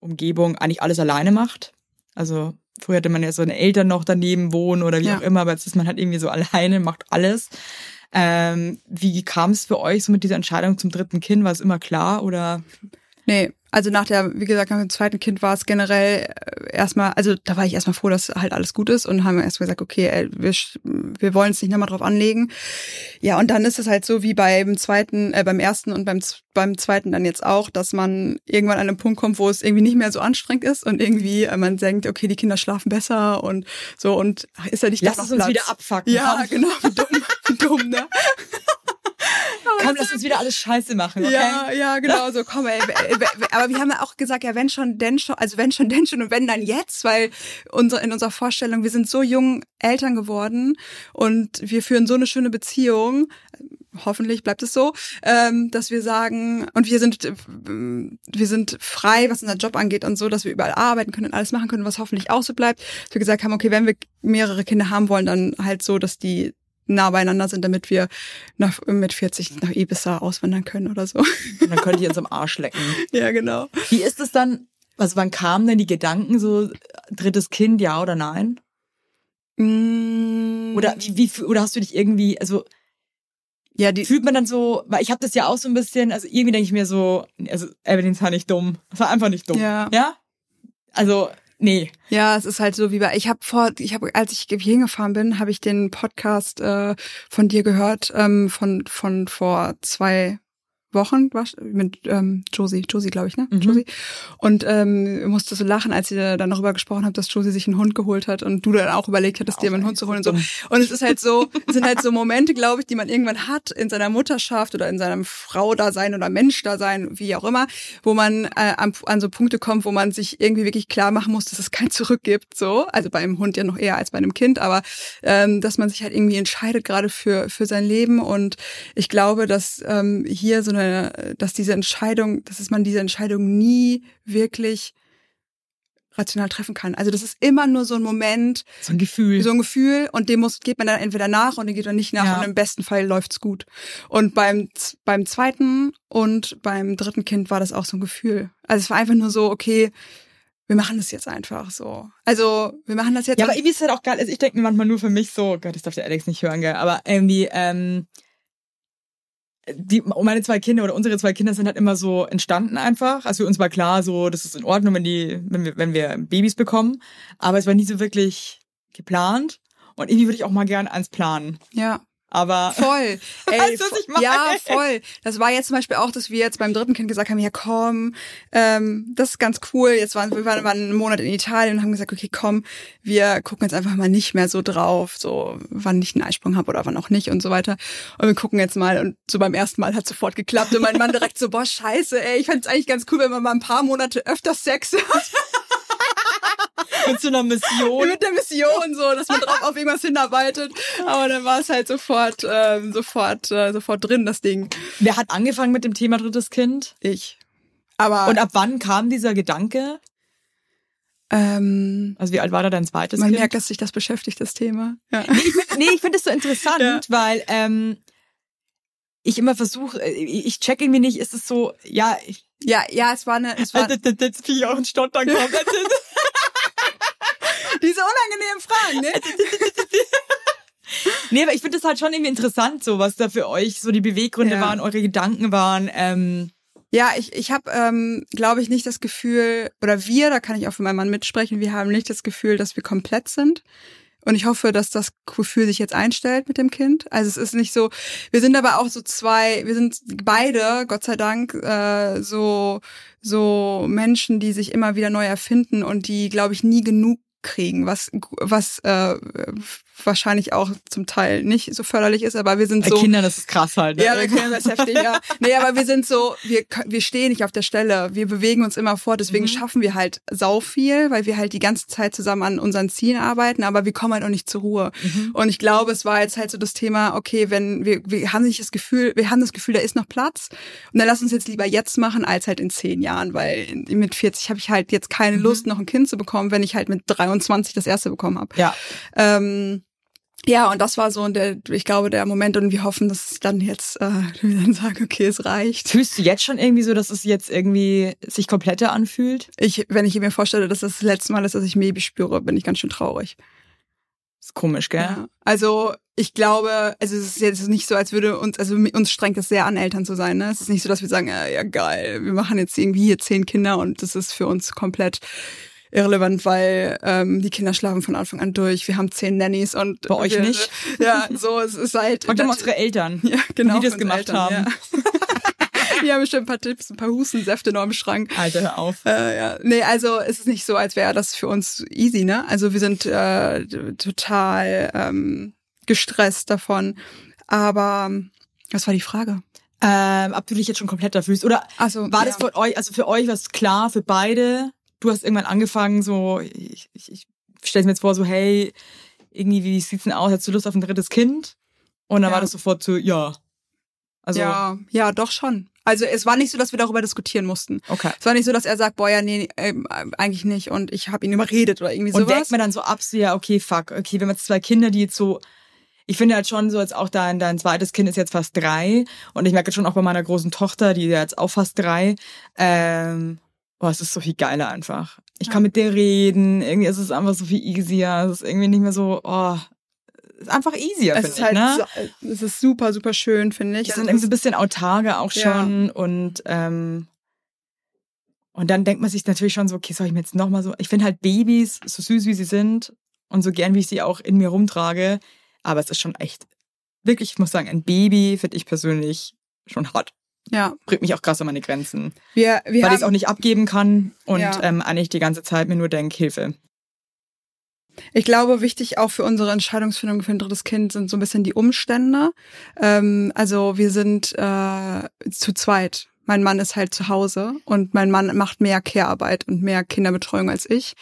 Umgebung, eigentlich alles alleine macht. Also früher hatte man ja so eine Eltern noch daneben wohnen oder wie ja. auch immer, aber jetzt ist man halt irgendwie so alleine, macht alles. Ähm, wie kam es für euch so mit dieser Entscheidung zum dritten Kind? War es immer klar oder? Nee, also nach der, wie gesagt, nach dem zweiten Kind war es generell äh, erstmal, also da war ich erstmal froh, dass halt alles gut ist und haben erstmal gesagt, okay, ey, wir, wir wollen es nicht nochmal drauf anlegen. Ja, und dann ist es halt so wie beim zweiten, äh, beim ersten und beim, beim zweiten dann jetzt auch, dass man irgendwann an einem Punkt kommt, wo es irgendwie nicht mehr so anstrengend ist und irgendwie äh, man denkt, okay, die Kinder schlafen besser und so und ist ja nicht Lass es uns wieder abfucken. Ja, komm. genau, dumm, dumm, ne? Komm, lass uns wieder alles scheiße machen, okay? Ja, ja, genau so. Komm, ey, aber wir haben ja auch gesagt, ja, wenn schon, denn schon, also wenn schon, denn schon und wenn dann jetzt, weil unsere, in unserer Vorstellung, wir sind so jung Eltern geworden und wir führen so eine schöne Beziehung. Hoffentlich bleibt es so, ähm, dass wir sagen, und wir sind, wir sind frei, was unser Job angeht und so, dass wir überall arbeiten können und alles machen können, was hoffentlich auch so bleibt. Dass wir gesagt haben, okay, wenn wir mehrere Kinder haben wollen, dann halt so, dass die nah beieinander sind, damit wir nach, mit 40 nach Ibiza auswandern können oder so. Und dann könnt ihr uns am Arsch lecken. Ja, genau. Wie ist es dann, also wann kamen denn die Gedanken, so drittes Kind, ja oder nein? Mm. Oder wie, wie, oder hast du dich irgendwie, also ja, die fühlt man dann so, weil ich habe das ja auch so ein bisschen, also irgendwie denke ich mir so, also Evelyn war nicht dumm. Es war einfach nicht dumm. Ja. Ja? Also Nee. Ja, es ist halt so wie bei, ich habe vor, ich habe, als ich hingefahren bin, habe ich den Podcast äh, von dir gehört, ähm, von, von vor zwei Wochen mit ähm, Josie, Josie glaube ich, ne? Mhm. Josie. Und ähm, musste so lachen, als ihr dann darüber gesprochen habt, dass Josie sich einen Hund geholt hat und du dann auch überlegt hattest, dir einen Hund zu holen und so. Und es ist halt so, es sind halt so Momente, glaube ich, die man irgendwann hat in seiner Mutterschaft oder in seinem Frau-Dasein oder Mensch-Dasein, wie auch immer, wo man äh, an, an so Punkte kommt, wo man sich irgendwie wirklich klar machen muss, dass es kein Zurück gibt. So, also bei einem Hund ja noch eher als bei einem Kind, aber ähm, dass man sich halt irgendwie entscheidet gerade für für sein Leben. Und ich glaube, dass ähm, hier so eine dass diese Entscheidung, dass man diese Entscheidung nie wirklich rational treffen kann. Also das ist immer nur so ein Moment, so ein Gefühl, so ein Gefühl und dem muss geht man dann entweder nach und dem geht man nicht nach ja. und im besten Fall läuft's gut. Und beim beim zweiten und beim dritten Kind war das auch so ein Gefühl. Also es war einfach nur so okay, wir machen das jetzt einfach so. Also, wir machen das jetzt. Ja, aber irgendwie ist halt auch geil. Also ich denke mir manchmal nur für mich so, Gott, das darf der Alex nicht hören, gell, aber irgendwie, ähm, die, meine zwei Kinder oder unsere zwei Kinder sind halt immer so entstanden einfach. Also für uns war klar, so, das ist in Ordnung, wenn die, wenn wir, wenn wir Babys bekommen. Aber es war nie so wirklich geplant. Und irgendwie würde ich auch mal gern eins planen. Ja. Aber voll. Ey, weißt du, was ich meine? Ja, voll. Das war jetzt zum Beispiel auch, dass wir jetzt beim dritten Kind gesagt haben, ja komm, ähm, das ist ganz cool. Jetzt waren wir waren, waren einen Monat in Italien und haben gesagt, okay, komm, wir gucken jetzt einfach mal nicht mehr so drauf, so wann ich einen Eisprung habe oder wann auch nicht und so weiter. Und wir gucken jetzt mal und so beim ersten Mal hat sofort geklappt und mein Mann direkt so, boah, scheiße, ey, ich fände es eigentlich ganz cool, wenn man mal ein paar Monate öfter Sex hat. mit so einer Mission. Mit der Mission, so, dass man drauf auf irgendwas hinarbeitet. Aber dann war es halt sofort, ähm, sofort, äh, sofort drin, das Ding. Wer hat angefangen mit dem Thema drittes Kind? Ich. Aber. Und ab wann kam dieser Gedanke? Ähm, also wie alt war da dein zweites man Kind? Man merkt, dass sich das beschäftigt, das Thema. Ja. Nee, ich finde nee, find das so interessant, ja. weil ähm, ich immer versuche, äh, ich check irgendwie nicht, ist es so, ja, ich, Ja, ja, es war eine, es war jetzt bin ich auch ein Stottern kommen. Diese unangenehmen Fragen, ne? nee, aber ich finde das halt schon irgendwie interessant, so was da für euch so die Beweggründe Ja. waren, eure Gedanken waren. Ähm, Ja, ich, ich habe, ähm, glaube ich, nicht das Gefühl, oder wir, da kann ich auch für meinen Mann mitsprechen, wir haben nicht das Gefühl, dass wir komplett sind. Und ich hoffe, dass das Gefühl sich jetzt einstellt mit dem Kind. Also es ist nicht so, wir sind aber auch so zwei, wir sind beide, Gott sei Dank, äh, so, so Menschen, die sich immer wieder neu erfinden und die, glaube ich, nie genug kriegen, was, was äh, wahrscheinlich auch zum Teil nicht so förderlich ist, aber wir sind bei so. Kindern, das ist krass halt. Ne? Ja, wir können das heftig, ja. Nee, aber wir sind so, wir, wir stehen nicht auf der Stelle. Wir bewegen uns immer fort. Deswegen schaffen wir halt sau viel, weil wir halt die ganze Zeit zusammen an unseren Zielen arbeiten, aber wir kommen halt auch nicht zur Ruhe. Und ich glaube, es war jetzt halt so das Thema, okay, wenn wir, wir haben nicht das Gefühl, wir haben das Gefühl, da ist noch Platz. Und dann lass uns jetzt lieber jetzt machen, als halt in zehn Jahren, weil mit 40 habe ich halt jetzt keine Lust, noch ein Kind zu bekommen, wenn ich halt mit 23 das erste bekommen habe. ja. Ähm, ja, und das war so der, ich glaube, der Moment und wir hoffen, dass es dann jetzt, äh, wir dann sagen, okay, es reicht. Fühlst du jetzt schon irgendwie so, dass es jetzt irgendwie sich kompletter anfühlt? Ich, wenn ich mir vorstelle, dass das das letzte Mal ist, dass ich Maybe spüre, bin ich ganz schön traurig. ist komisch, gell? Ja. Also ich glaube, also es ist jetzt nicht so, als würde uns, also uns strengt es sehr an, Eltern zu sein. Ne? Es ist nicht so, dass wir sagen, ja, ja geil, wir machen jetzt irgendwie hier zehn Kinder und das ist für uns komplett irrelevant, weil ähm, die Kinder schlafen von Anfang an durch. Wir haben zehn Nannies und Bei euch wir, nicht? Ja, so es ist halt. Doch mal unsere Eltern, ja, genau, die das gemacht Eltern, haben. Ja. Die haben bestimmt ein paar Tipps, ein paar Hustensäfte noch im Schrank. Alter, hör auf. Äh, ja. Nee, also es ist nicht so, als wäre das für uns easy, ne? Also wir sind äh, total ähm, gestresst davon. Aber was war die Frage? Ähm, ob du dich jetzt schon kompletter fühlst. Oder Also war das für euch, also für euch was klar, für beide? Du hast irgendwann angefangen, so, ich, ich, ich stelle mir jetzt vor, so, hey, irgendwie, wie sieht's denn aus? Hast du Lust auf ein drittes Kind? Und dann Ja. war das sofort so, ja. Also, ja, ja, doch schon. Also es war nicht so, dass wir darüber diskutieren mussten. okay. Es war nicht so, dass er sagt, boah, ja, nee, ähm, eigentlich nicht. Und ich habe ihn überredet oder irgendwie Und sowas. denkt man dann so ab, so, ja, okay, fuck, okay, wir haben jetzt zwei Kinder, die jetzt so, ich finde halt schon so, jetzt auch dein, dein zweites Kind ist jetzt fast drei. Und ich merke jetzt schon auch bei meiner großen Tochter, die ist ja jetzt auch fast drei, ähm, boah, es ist so viel geiler einfach. Ich kann mit dir reden, irgendwie ist es einfach so viel easier, es ist irgendwie nicht mehr so, oh, es ist einfach easier, es finde ist ich, halt, ne? so, es ist super, super schön, finde ich. Die Also sind irgendwie so ein bisschen autarker auch Ja. schon und ähm, und dann denkt man sich natürlich schon so, okay, soll ich mir jetzt nochmal so, ich finde halt Babys, so süß wie sie sind und so gern wie ich sie auch in mir rumtrage, aber es ist schon echt, wirklich, ich muss sagen, ein Baby finde ich persönlich schon hart. Ja, Bringt mich auch krass an meine Grenzen, wir, wir weil ich es auch nicht abgeben kann und Ja. ähm, eigentlich die ganze Zeit mir nur denke, Hilfe. Ich glaube, wichtig auch für unsere Entscheidungsfindung für ein drittes Kind sind so ein bisschen die Umstände. Ähm, also wir sind äh, zu zweit. Mein Mann ist halt zu Hause und mein Mann macht mehr Care-Arbeit und mehr Kinderbetreuung als ich.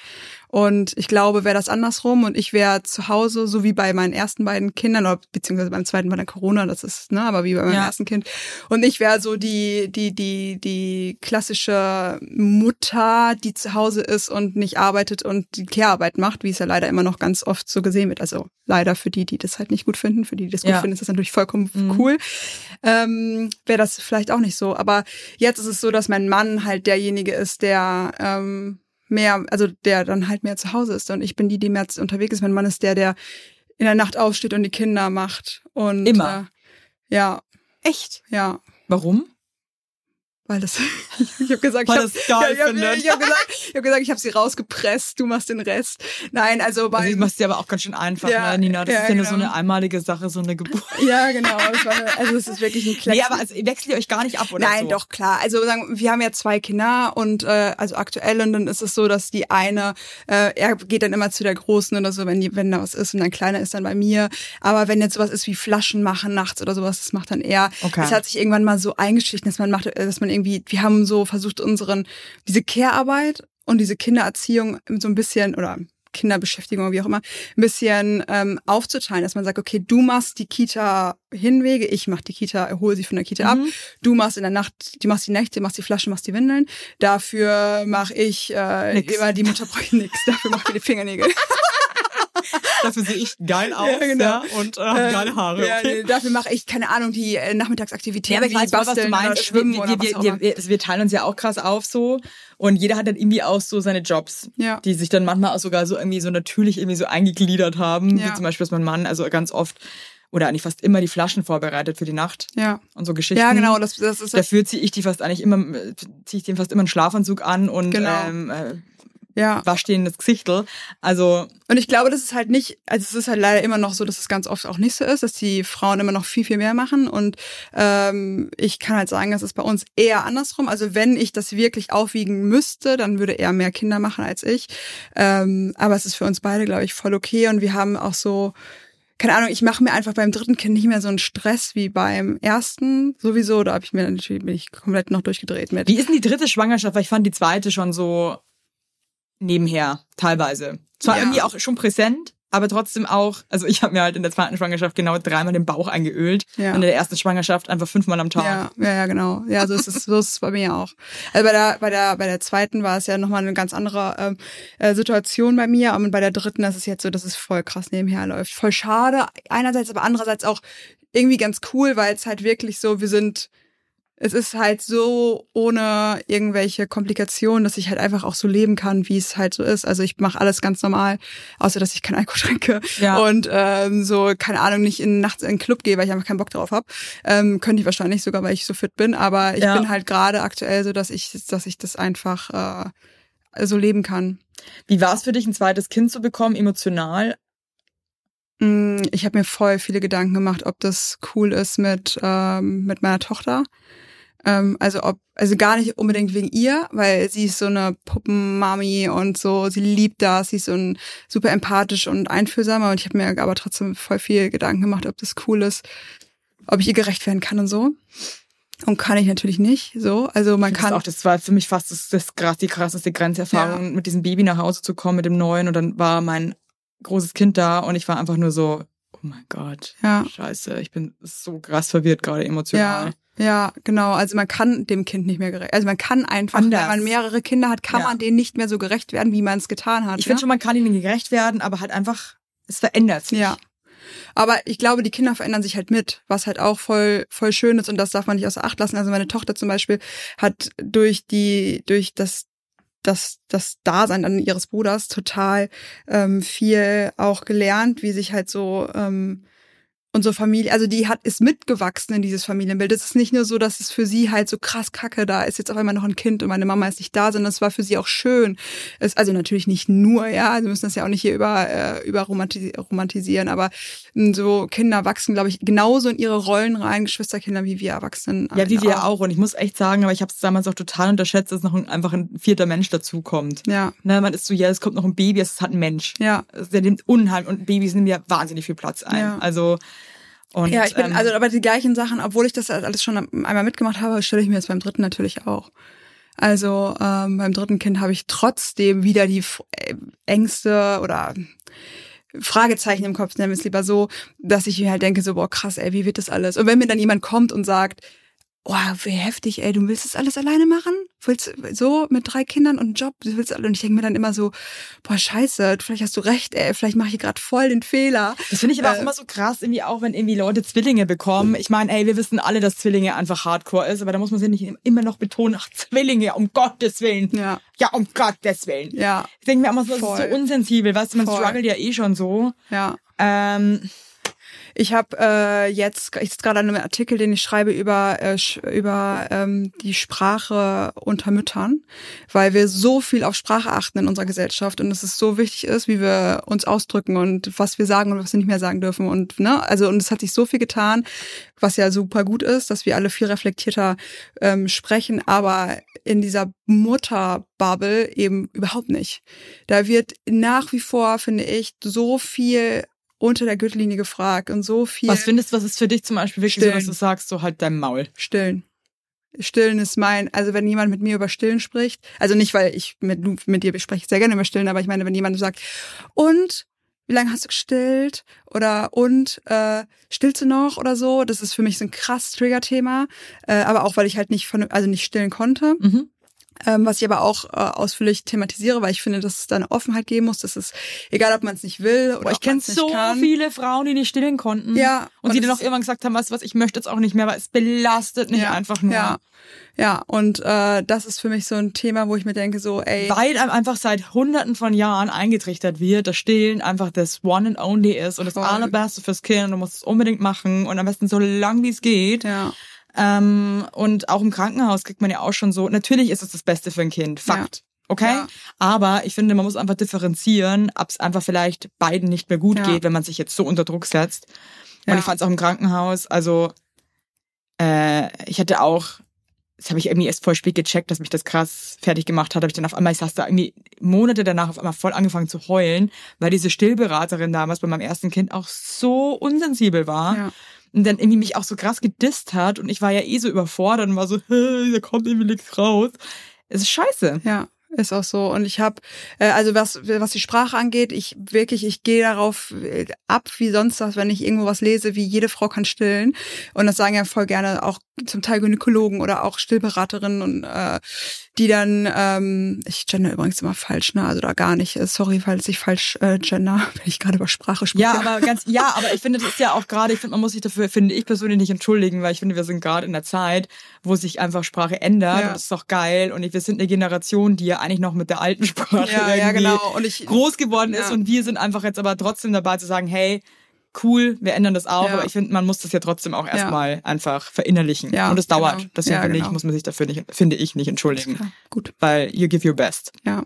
Und ich glaube, wäre das andersrum und ich wäre zu Hause, so wie bei meinen ersten beiden Kindern, oder beziehungsweise beim zweiten bei der Corona, das ist, ne, aber wie bei meinem Ja. ersten Kind. Und ich wäre so die, die, die, die klassische Mutter, die zu Hause ist und nicht arbeitet und die Care-Arbeit macht, wie es ja leider immer noch ganz oft so gesehen wird. Also leider für die, die das halt nicht gut finden, für die, die das gut Ja. finden, ist das natürlich vollkommen Mhm. cool. Ähm, wäre das vielleicht auch nicht so. Aber jetzt ist es so, dass mein Mann halt derjenige ist, der ähm, mehr, also der dann halt mehr zu Hause ist und ich bin die, die mehr unterwegs ist. Mein Mann ist der, der in der Nacht aufsteht und die Kinder macht. Und Immer? Äh, ja, Echt? ja. Warum? Weil das, ich habe gesagt, Weil ich das habe hab, hab gesagt, ich hab gesagt, ich habe sie rausgepresst, du machst den Rest. Nein, also bei, Also ich mach's dir aber auch ganz schön einfach, Ja, ne, Nina? Das ja, ist ja nur so genau. eine einmalige Sache, so eine Geburt. ja genau, war also es ist wirklich ein Klecks. Nee, aber also wechselt ihr euch gar nicht ab, oder Nein, so? doch klar. Also sagen, wir haben ja zwei Kinder und äh, also aktuell und dann ist es so, dass die eine, äh, er geht dann immer zu der Großen oder so, wenn die, wenn da was ist und dann kleiner ist dann bei mir. Aber wenn jetzt sowas ist wie Flaschen machen nachts oder sowas, das macht dann er. Okay. Es hat sich irgendwann mal so eingeschlichen, dass man macht, dass man irgendwie, wir haben so versucht unseren diese Care-Arbeit und diese Kindererziehung so ein bisschen oder Kinderbeschäftigung, wie auch immer, ein bisschen ähm, aufzuteilen, dass man sagt, okay, du machst die Kita Hinwege, ich mach die Kita, hole sie von der Kita ab, Mhm. du machst in der Nacht, du machst die Nächte, machst die Flaschen, machst die Windeln, dafür mache ich äh, Nix. immer die Mutter bräuchte nix, dafür macht die die Fingernägel. dafür sehe ich geil aus Ja, genau. ja, und äh, hab geile Haare. Ja, okay? dafür mache ich, keine Ahnung, die äh, Nachmittagsaktivitäten, Ja, aber ich weiß voll, was du basteln meinst. schwimmen wir, oder wir, was wir, auch wir, immer. wir, wir teilen uns ja auch krass auf so und jeder hat dann irgendwie auch so seine Jobs, Ja. die sich dann manchmal auch sogar so irgendwie so natürlich irgendwie so eingegliedert haben, Ja. wie zum Beispiel, dass mein Mann also ganz oft oder eigentlich fast immer die Flaschen vorbereitet für die Nacht Ja. und so Geschichten. Ja, genau, das, das ist Dafür ziehe ich die fast eigentlich immer, äh, ziehe ich den fast immer einen Schlafanzug an und Genau. ähm, äh, ja. wasch denen das Gesichtel. Also Und ich glaube, das ist halt nicht, also es ist halt leider immer noch so, dass es ganz oft auch nicht so ist, dass die Frauen immer noch viel, viel mehr machen. Und ähm, ich kann halt sagen, es ist bei uns eher andersrum. Also wenn ich das wirklich aufwiegen müsste, dann würde er mehr Kinder machen als ich. Ähm, aber es ist für uns beide, glaube ich, voll okay. Und wir haben auch so, keine Ahnung, ich mache mir einfach beim dritten Kind nicht mehr so einen Stress wie beim ersten. Sowieso, da habe ich mir natürlich bin ich komplett noch durchgedreht mit. wie ist denn die dritte Schwangerschaft? Weil ich fand die zweite schon so nebenher, teilweise. Zwar Ja. irgendwie auch schon präsent, aber trotzdem auch, also ich habe mir halt in der zweiten Schwangerschaft genau dreimal den Bauch eingeölt Ja. und in der ersten Schwangerschaft einfach fünfmal am Tag. Ja, ja, ja, genau. Ja, so ist es, so ist es bei mir auch. Also bei der, bei der, bei der zweiten war es ja nochmal eine ganz andere ähm, äh, Situation bei mir. Und bei der dritten ist es jetzt so, dass es voll krass nebenher läuft. Voll schade einerseits, aber andererseits auch irgendwie ganz cool, weil es halt wirklich so, wir sind, es ist halt so ohne irgendwelche Komplikationen, dass ich halt einfach auch so leben kann, wie es halt so ist. Also ich mache alles ganz normal, außer dass ich keinen Alkohol trinke Ja. und ähm, so, keine Ahnung, nicht in nachts in einen Club gehe, weil ich einfach keinen Bock drauf habe. Ähm, könnte ich wahrscheinlich sogar, weil ich so fit bin, aber ich Ja. bin halt gerade aktuell so, dass ich, dass ich das einfach äh, so leben kann. Wie war es für dich, ein zweites Kind zu bekommen, emotional? Mm, Ich habe mir voll viele Gedanken gemacht, ob das cool ist mit, ähm, mit meiner Tochter. Ähm, also ob, also gar nicht unbedingt wegen ihr, weil sie ist so eine Puppenmami und so, sie liebt das, sie ist so ein super empathisch und einfühlsamer und ich habe mir aber trotzdem voll viel Gedanken gemacht, ob das cool ist, ob ich ihr gerecht werden kann und so. Und kann ich natürlich nicht, so. Also man Das, kann. auch, das war für mich fast das, das krass, die krasseste Grenzerfahrung, mit diesem Baby nach Hause zu kommen, mit dem Neuen. Und dann war mein großes Kind da und ich war einfach nur so, oh mein Gott, Ja. scheiße, ich bin so krass verwirrt gerade emotional. Ja, ja, genau. Also man kann dem Kind nicht mehr gerecht. Also man kann einfach, Anders. wenn man mehrere Kinder hat, kann Ja. man denen nicht mehr so gerecht werden, wie man es getan hat. Ich ne? finde schon, man kann ihnen gerecht werden, aber halt einfach, es verändert sich. Ja. Aber ich glaube, die Kinder verändern sich halt mit, was halt auch voll, voll schön ist und das darf man nicht außer Acht lassen. Also meine Tochter zum Beispiel hat durch die, durch das, das, das Dasein an ihres Bruders total ähm, viel auch gelernt, wie sich halt so ähm, unsere Familie, also die hat ist mitgewachsen in dieses Familienbild. Es ist nicht nur so, dass es für sie halt so krass kacke da ist, jetzt auf einmal noch ein Kind und meine Mama ist nicht da, sondern es war für sie auch schön. Es, also natürlich nicht nur, ja, wir müssen das ja auch nicht hier über, äh, über romantis romantisieren, aber mh, so Kinder wachsen, glaube ich, genauso in ihre Rollen rein, Geschwisterkinder, wie wir Erwachsenen. Ja, wie wir auch. Und ich muss echt sagen, aber ich habe es damals auch total unterschätzt, dass noch ein, einfach ein vierter Mensch dazukommt. Ja, Ne, man ist so, ja, es kommt noch ein Baby, es ist halt ein Mensch. ja. Der nimmt unheimlich und Babys nehmen ja wahnsinnig viel Platz ein. Ja. Also und ja, ich bin, ähm, also aber die gleichen Sachen, obwohl ich das alles schon einmal mitgemacht habe, stelle ich mir jetzt beim dritten natürlich auch. Also ähm, beim dritten Kind habe ich trotzdem wieder die äh, Ängste oder Fragezeichen im Kopf, nennen wir es lieber so, dass ich mir halt denke, so, boah, krass, ey, wie wird das alles? Und wenn mir dann jemand kommt und sagt, oh, wie heftig, ey, du willst das alles alleine machen? Willst so mit drei Kindern und einem Job, du willst alle und ich denke mir dann immer so, boah, scheiße, vielleicht hast du recht, ey, vielleicht mache ich gerade voll den Fehler. Das finde ich aber auch Äh, immer so krass, irgendwie auch, wenn irgendwie Leute Zwillinge bekommen. Ich meine, ey, wir wissen alle, dass Zwillinge einfach Hardcore ist, aber da muss man sich nicht immer noch betonen, ach, Zwillinge, um Gottes Willen. Ja, Ja, um Gottes Willen. ja, Ich denke mir immer so, das ist Voll. so unsensibel, weißt du, man Voll. struggelt ja eh schon so. ja. Ähm, Ich habe äh, jetzt, sitze gerade an einem Artikel, den ich schreibe über äh, über ähm, die Sprache unter Müttern, weil wir so viel auf Sprache achten in unserer Gesellschaft und es ist so wichtig ist, wie wir uns ausdrücken und was wir sagen und was wir nicht mehr sagen dürfen und ne, also und es hat sich so viel getan, was ja super gut ist, dass wir alle viel reflektierter ähm, sprechen, aber in dieser Mutterbubble eben überhaupt nicht. Da wird nach wie vor, finde ich, so viel unter der Gürtellinie gefragt und so viel was findest du, was ist für dich zum Beispiel so, Stillen. dass du sagst, so halt dein Maul. Stillen. Stillen ist mein, also wenn jemand mit mir über Stillen spricht, also nicht, weil ich mit, mit dir spreche sehr gerne über Stillen, aber ich meine, wenn jemand sagt, und wie lange hast du gestillt? Oder und äh, stillst du noch oder so? Das ist für mich so ein krass Trigger-Thema. Äh, aber auch weil ich halt nicht von, also nicht stillen konnte. Mhm. Ähm, was ich aber auch äh, ausführlich thematisiere, weil ich finde, dass es da eine Offenheit geben muss, dass es, egal ob man es nicht will oder Boah, ich kenne so kann. viele Frauen, die nicht stillen konnten. Ja, Und, und die dann auch irgendwann gesagt haben, du was, ich möchte jetzt auch nicht mehr, weil es belastet mich ja, einfach nur. Ja, ja, und äh, das ist für mich so ein Thema, wo ich mir denke, so, ey, Weil einem einfach seit hunderten von Jahren eingetrichtert wird, dass Stillen einfach das One and Only ist und das Voll. Allerbeste fürs Kind und du musst es unbedingt machen und am besten so lang wie es geht. ja, Ähm, und auch im Krankenhaus kriegt man ja auch schon so, natürlich ist es das Beste für ein Kind, Fakt. Okay? Ja. Aber ich finde, man muss einfach differenzieren, ob es einfach vielleicht beiden nicht mehr gut Ja. geht, wenn man sich jetzt so unter Druck setzt. Und Ja. ich fand es auch im Krankenhaus, also äh, ich hatte auch, das habe ich irgendwie erst voll spät gecheckt, dass mich das krass fertig gemacht hat. Habe ich dann auf einmal, ich saß da irgendwie Monate danach auf einmal voll angefangen zu heulen, weil diese Stillberaterin damals bei meinem ersten Kind auch so unsensibel war. ja, Und dann irgendwie mich auch so krass gedisst hat und ich war ja eh so überfordert und war so, "Hä, da kommt irgendwie nichts raus. Es ist scheiße. ja. Ist auch so. Und ich habe, äh, also was, was die Sprache angeht, ich wirklich, ich gehe darauf äh, ab wie sonst was, wenn ich irgendwo was lese, wie jede Frau kann stillen. Und das sagen ja voll gerne auch zum Teil Gynäkologen oder auch Stillberaterinnen und äh, die dann, ähm, ich gender übrigens immer falsch, ne? Also da gar nicht. Äh, Sorry, falls ich falsch äh, gender, wenn ich gerade über Sprache spreche. Ja, aber ganz, ja, aber ich finde, das ist ja auch gerade, ich finde, man muss sich dafür, finde ich persönlich nicht entschuldigen, weil ich finde, wir sind gerade in der Zeit, wo sich einfach Sprache ändert Ja. und das ist doch geil und ich, wir sind eine Generation, die ja eigentlich noch mit der alten Sprache ja, ja, irgendwie genau. Und ich, groß geworden ist Ja. und wir sind einfach jetzt aber trotzdem dabei zu sagen, hey, cool, wir ändern das auch, Ja. aber ich finde, man muss das ja trotzdem auch erstmal einfach verinnerlichen. Ja, und es dauert. genau. Deswegen Ja, genau. ich, muss man sich dafür nicht, finde ich, nicht entschuldigen. Ja, gut. Weil you give your best. Ja.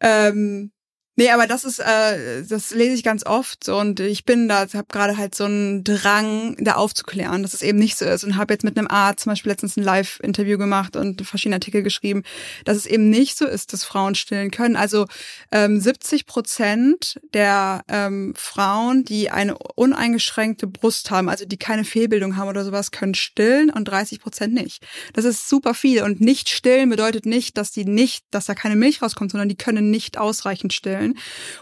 Ähm, nee, aber das ist, äh, das lese ich ganz oft und ich bin da, habe gerade halt so einen Drang, da aufzuklären, dass es eben nicht so ist und habe jetzt mit einem Arzt zum Beispiel letztens ein Live-Interview gemacht und verschiedene Artikel geschrieben, dass es eben nicht so ist, dass Frauen stillen können. Also ähm, 70 Prozent der ähm, Frauen, die eine uneingeschränkte Brust haben, also die keine Fehlbildung haben oder sowas, können stillen und 30 Prozent nicht. Das ist super viel und nicht stillen bedeutet nicht, dass die nicht, dass da keine Milch rauskommt, sondern die können nicht ausreichend stillen.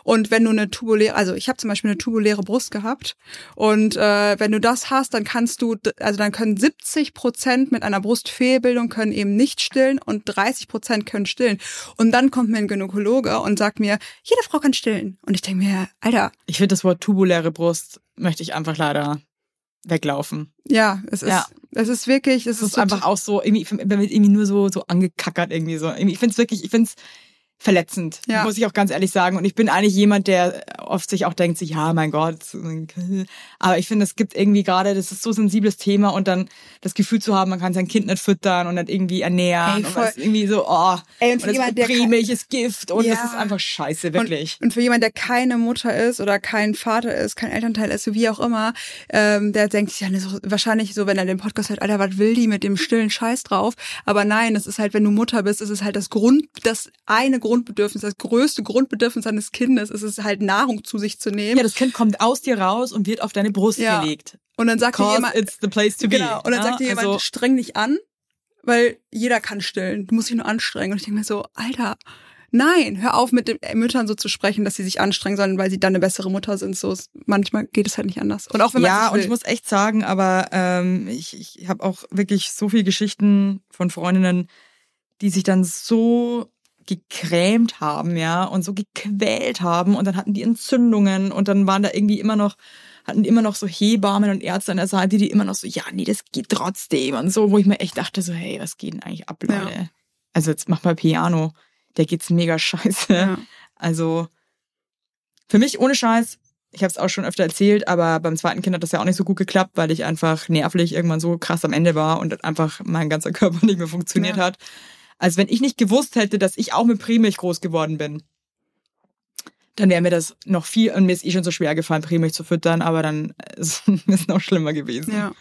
Und wenn du eine tubuläre, also ich habe zum Beispiel eine tubuläre Brust gehabt und äh, wenn du das hast, dann kannst du, also dann können 70 Prozent mit einer Brustfehlbildung können eben nicht stillen und 30 Prozent können stillen. Und dann kommt mir ein Gynäkologe und sagt mir, jede Frau kann stillen. Und ich denke mir, Alter, Ich finde das Wort tubuläre Brust möchte ich einfach leider weglaufen. ja, es ist, Ja. es ist wirklich, es Es ist einfach auch so, irgendwie, wenn wird irgendwie nur so, so angekackert irgendwie so. Ich finde es wirklich, ich finde es verletzend, Ja. muss ich auch ganz ehrlich sagen. Und ich bin eigentlich jemand, der oft sich auch denkt, so, ja, mein Gott. Aber ich finde, es gibt irgendwie gerade, das ist so ein sensibles Thema und dann das Gefühl zu haben, man kann sein Kind nicht füttern und nicht irgendwie ernähren. Ey, und es ist irgendwie so, oh, Ey, und für und jemand, der das Prämilch ist Gift und Ja. das ist einfach scheiße, wirklich. Und für jemand, der keine Mutter ist oder kein Vater ist, kein Elternteil ist, wie auch immer, ähm, der denkt sich ja so, wahrscheinlich so, wenn er den Podcast hört, Alter, was will die mit dem stillen Scheiß drauf? Aber nein, es ist halt, wenn du Mutter bist, es ist halt das Grund, das eine Grundbedürfnis, das größte Grundbedürfnis eines Kindes, es ist halt Nahrung zu sich zu nehmen. ja, das Kind kommt aus dir raus und wird auf deine Brust Ja. gelegt. und dann sagt dir jemand, it's the place to be. genau, und dann Ja, sagt dir jemand, also, streng dich an, weil jeder kann stillen. Du musst dich nur anstrengen. Und ich denke mir so, Alter, nein, hör auf mit den Müttern so zu sprechen, dass sie sich anstrengen sollen, weil sie dann eine bessere Mutter sind. So, manchmal geht es halt nicht anders. Und auch wenn man ja, es und ich muss echt sagen, aber ähm, ich, ich habe auch wirklich so viele Geschichten von Freundinnen, die sich dann so gekrämt haben, ja, und so gequält haben und dann hatten die Entzündungen und dann waren da irgendwie immer noch hatten die immer noch so Hebammen und Ärzte an der Seite, die immer noch so, ja, nee, das geht trotzdem und so, wo ich mir echt dachte so, hey, was geht denn eigentlich ab, Ja. Leute? Also jetzt mach mal Piano, der geht's mega scheiße. Ja. Also für mich ohne Scheiß, ich habe es auch schon öfter erzählt, aber beim zweiten Kind hat das ja auch nicht so gut geklappt, weil ich einfach nervlich irgendwann so krass am Ende war und einfach mein ganzer Körper nicht mehr funktioniert Ja. hat. Als wenn ich nicht gewusst hätte, dass ich auch mit Prämilch groß geworden bin. Dann wäre mir das noch viel, und mir ist eh schon so schwer gefallen, Prämilch zu füttern, aber dann ist es noch schlimmer gewesen. Ja.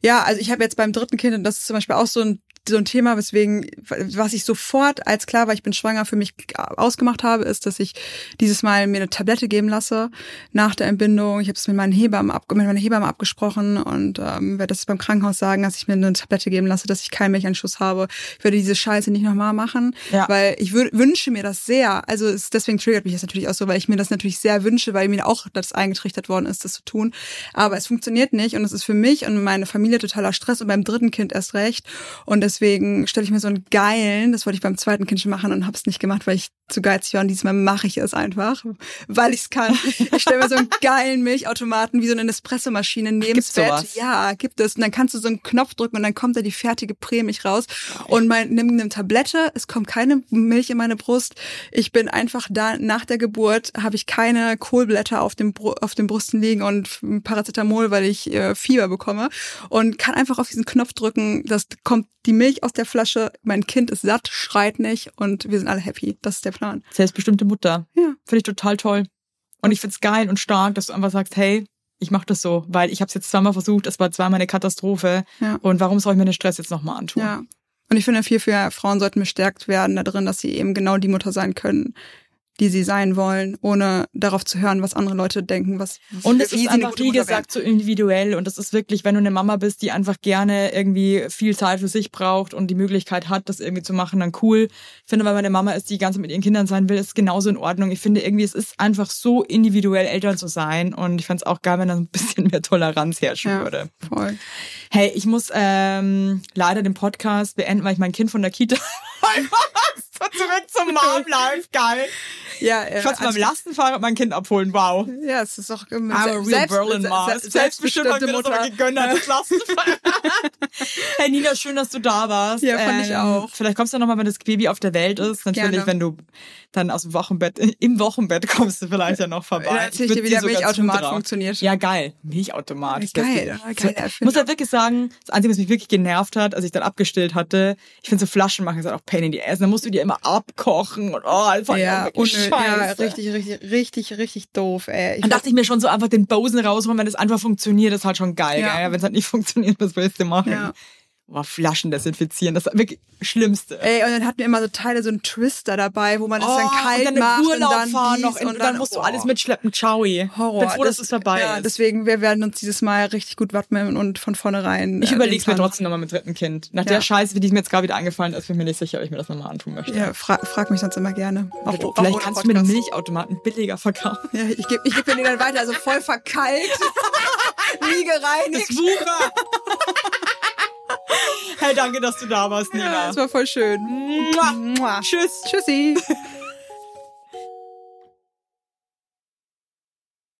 Ja, also ich habe jetzt beim dritten Kind, und das ist zum Beispiel auch so ein, so ein Thema, weswegen, was ich sofort als klar war, ich bin schwanger, für mich ausgemacht habe, ist, dass ich dieses Mal mir eine Tablette geben lasse nach der Entbindung. Ich habe es mit meinen Hebammen ab, mit meiner Hebamme abgesprochen und ähm, werde das beim Krankenhaus sagen, dass ich mir eine Tablette geben lasse, dass ich keinen Milchanschuss habe. Ich würde diese Scheiße nicht nochmal machen, Ja. weil ich wünsche mir das sehr. Also es, deswegen triggert mich das natürlich auch so, weil ich mir das natürlich sehr wünsche, weil mir auch das eingetrichtert worden ist, das zu tun. Aber es funktioniert nicht und es ist für mich und meine Familie totaler Stress und beim dritten Kind erst recht. Und deswegen stelle ich mir so einen geilen, das wollte ich beim zweiten Kind schon machen und habe es nicht gemacht, weil ich zu geizig war und diesmal mache ich es einfach, weil ich es kann. Ich stelle mir so einen geilen Milchautomaten wie so eine Nespresso-Maschine neben Gibt's Bett. sowas? Ja, gibt es. Und dann kannst du so einen Knopf drücken und dann kommt da die fertige Prämilch raus. Und mein, nimm eine Tablette, es kommt keine Milch in meine Brust. Ich bin einfach da, nach der Geburt habe ich keine Kohlblätter auf dem, auf den Brüsten liegen und Paracetamol, weil ich äh, Fieber bekomme. Und kann einfach auf diesen Knopf drücken, das kommt die Milch aus der Flasche, mein Kind ist satt, schreit nicht und wir sind alle happy. Das ist der Plan. Selbstbestimmte Mutter. Ja. Finde ich total toll. Und ich find's geil und stark, dass du einfach sagst, hey, ich mach das so, weil ich habe es jetzt zweimal versucht, es war zweimal eine Katastrophe. Ja. Und warum soll ich mir den Stress jetzt nochmal antun? Ja. Und ich finde, viel, viel Frauen sollten bestärkt werden da drin, dass sie eben genau die Mutter sein können, die sie sein wollen, ohne darauf zu hören, was andere Leute denken, was Und es ist einfach, wie gesagt, so individuell. Und das ist wirklich, wenn du eine Mama bist, die einfach gerne irgendwie viel Zeit für sich braucht und die Möglichkeit hat, das irgendwie zu machen, dann cool. Ich finde, wenn man eine Mama ist, die ganz mit ihren Kindern sein will, ist genauso in Ordnung. Ich finde irgendwie, es ist einfach so individuell, Eltern zu sein. Und ich fände es auch geil, wenn da ein bisschen mehr Toleranz herrschen Ja. würde. Voll. Hey, ich muss ähm, leider den Podcast beenden, weil ich mein Kind von der Kita so zurück zum Mom Life, geil. Ja, äh, Ich konnte beim also- Lastenfahrrad mein Kind abholen, wow. ja, es ist auch ähm, I'm a se- real Berlin se- Selbstbestimmt hab ich selbstbestimmte mir das aber Mutter. gegönnt, das Lastenfahrrad. hey Nina, schön, dass du da warst. Ähm, Ja, fand ich auch. Vielleicht kommst du noch mal, wenn das Baby auf der Welt ist. Natürlich, Gerne. wenn du dann aus dem Wochenbett, im Wochenbett kommst du vielleicht ja noch vorbei. Ja, erzähl ich würd dir, wie der Milchautomat funktioniert. Ja, geil. Milchautomat. Das Geil, Ich muss halt wirklich sagen, das Einzige, was mich wirklich genervt hat, als ich dann abgestillt hatte, ich finde so Flaschen machen ist halt auch Pain in the Ass. Dann musst du die immer abkochen und oh, ich Ja, auch unnötig, ja, scheiße. richtig, richtig, richtig, richtig doof, ey. Ich Dann dachte ich mir schon so einfach den Bosen rausholen, wenn das einfach funktioniert, ist halt schon geil. Ja. Ja. Wenn es halt nicht funktioniert, was willst du machen? Ja. Boah, Flaschen desinfizieren, das ist wirklich das Schlimmste. Ey, und dann hatten wir immer so Teile, so einen Twister dabei, wo man das dann kalt Oh, und dann macht Urlaub und dann fahren noch in, und und dann musst du oh. alles mitschleppen. Ciao. Horror. Bin froh, dass es vorbei ja, ist. Deswegen, wir werden uns dieses Mal richtig gut wappnen und von vornherein. ich äh, überlege es mir trotzdem nochmal mit dritten Kind. Nach Ja. der Scheiße, wie die mir jetzt gerade wieder eingefallen ist, bin ich mir nicht sicher, ob ich mir das nochmal antun möchte. Ja, fra frag mich sonst immer gerne. Auch, Vielleicht ohne kannst du mir den. Milchautomaten billiger verkaufen. Ja, ich gebe ich geb dir den dann weiter, also voll verkalkt, nie gereinigt. Das Wucher. Hey, danke, dass du da warst, Nina. Ja, das war voll schön. Mua. Mua. Tschüss. Tschüssi.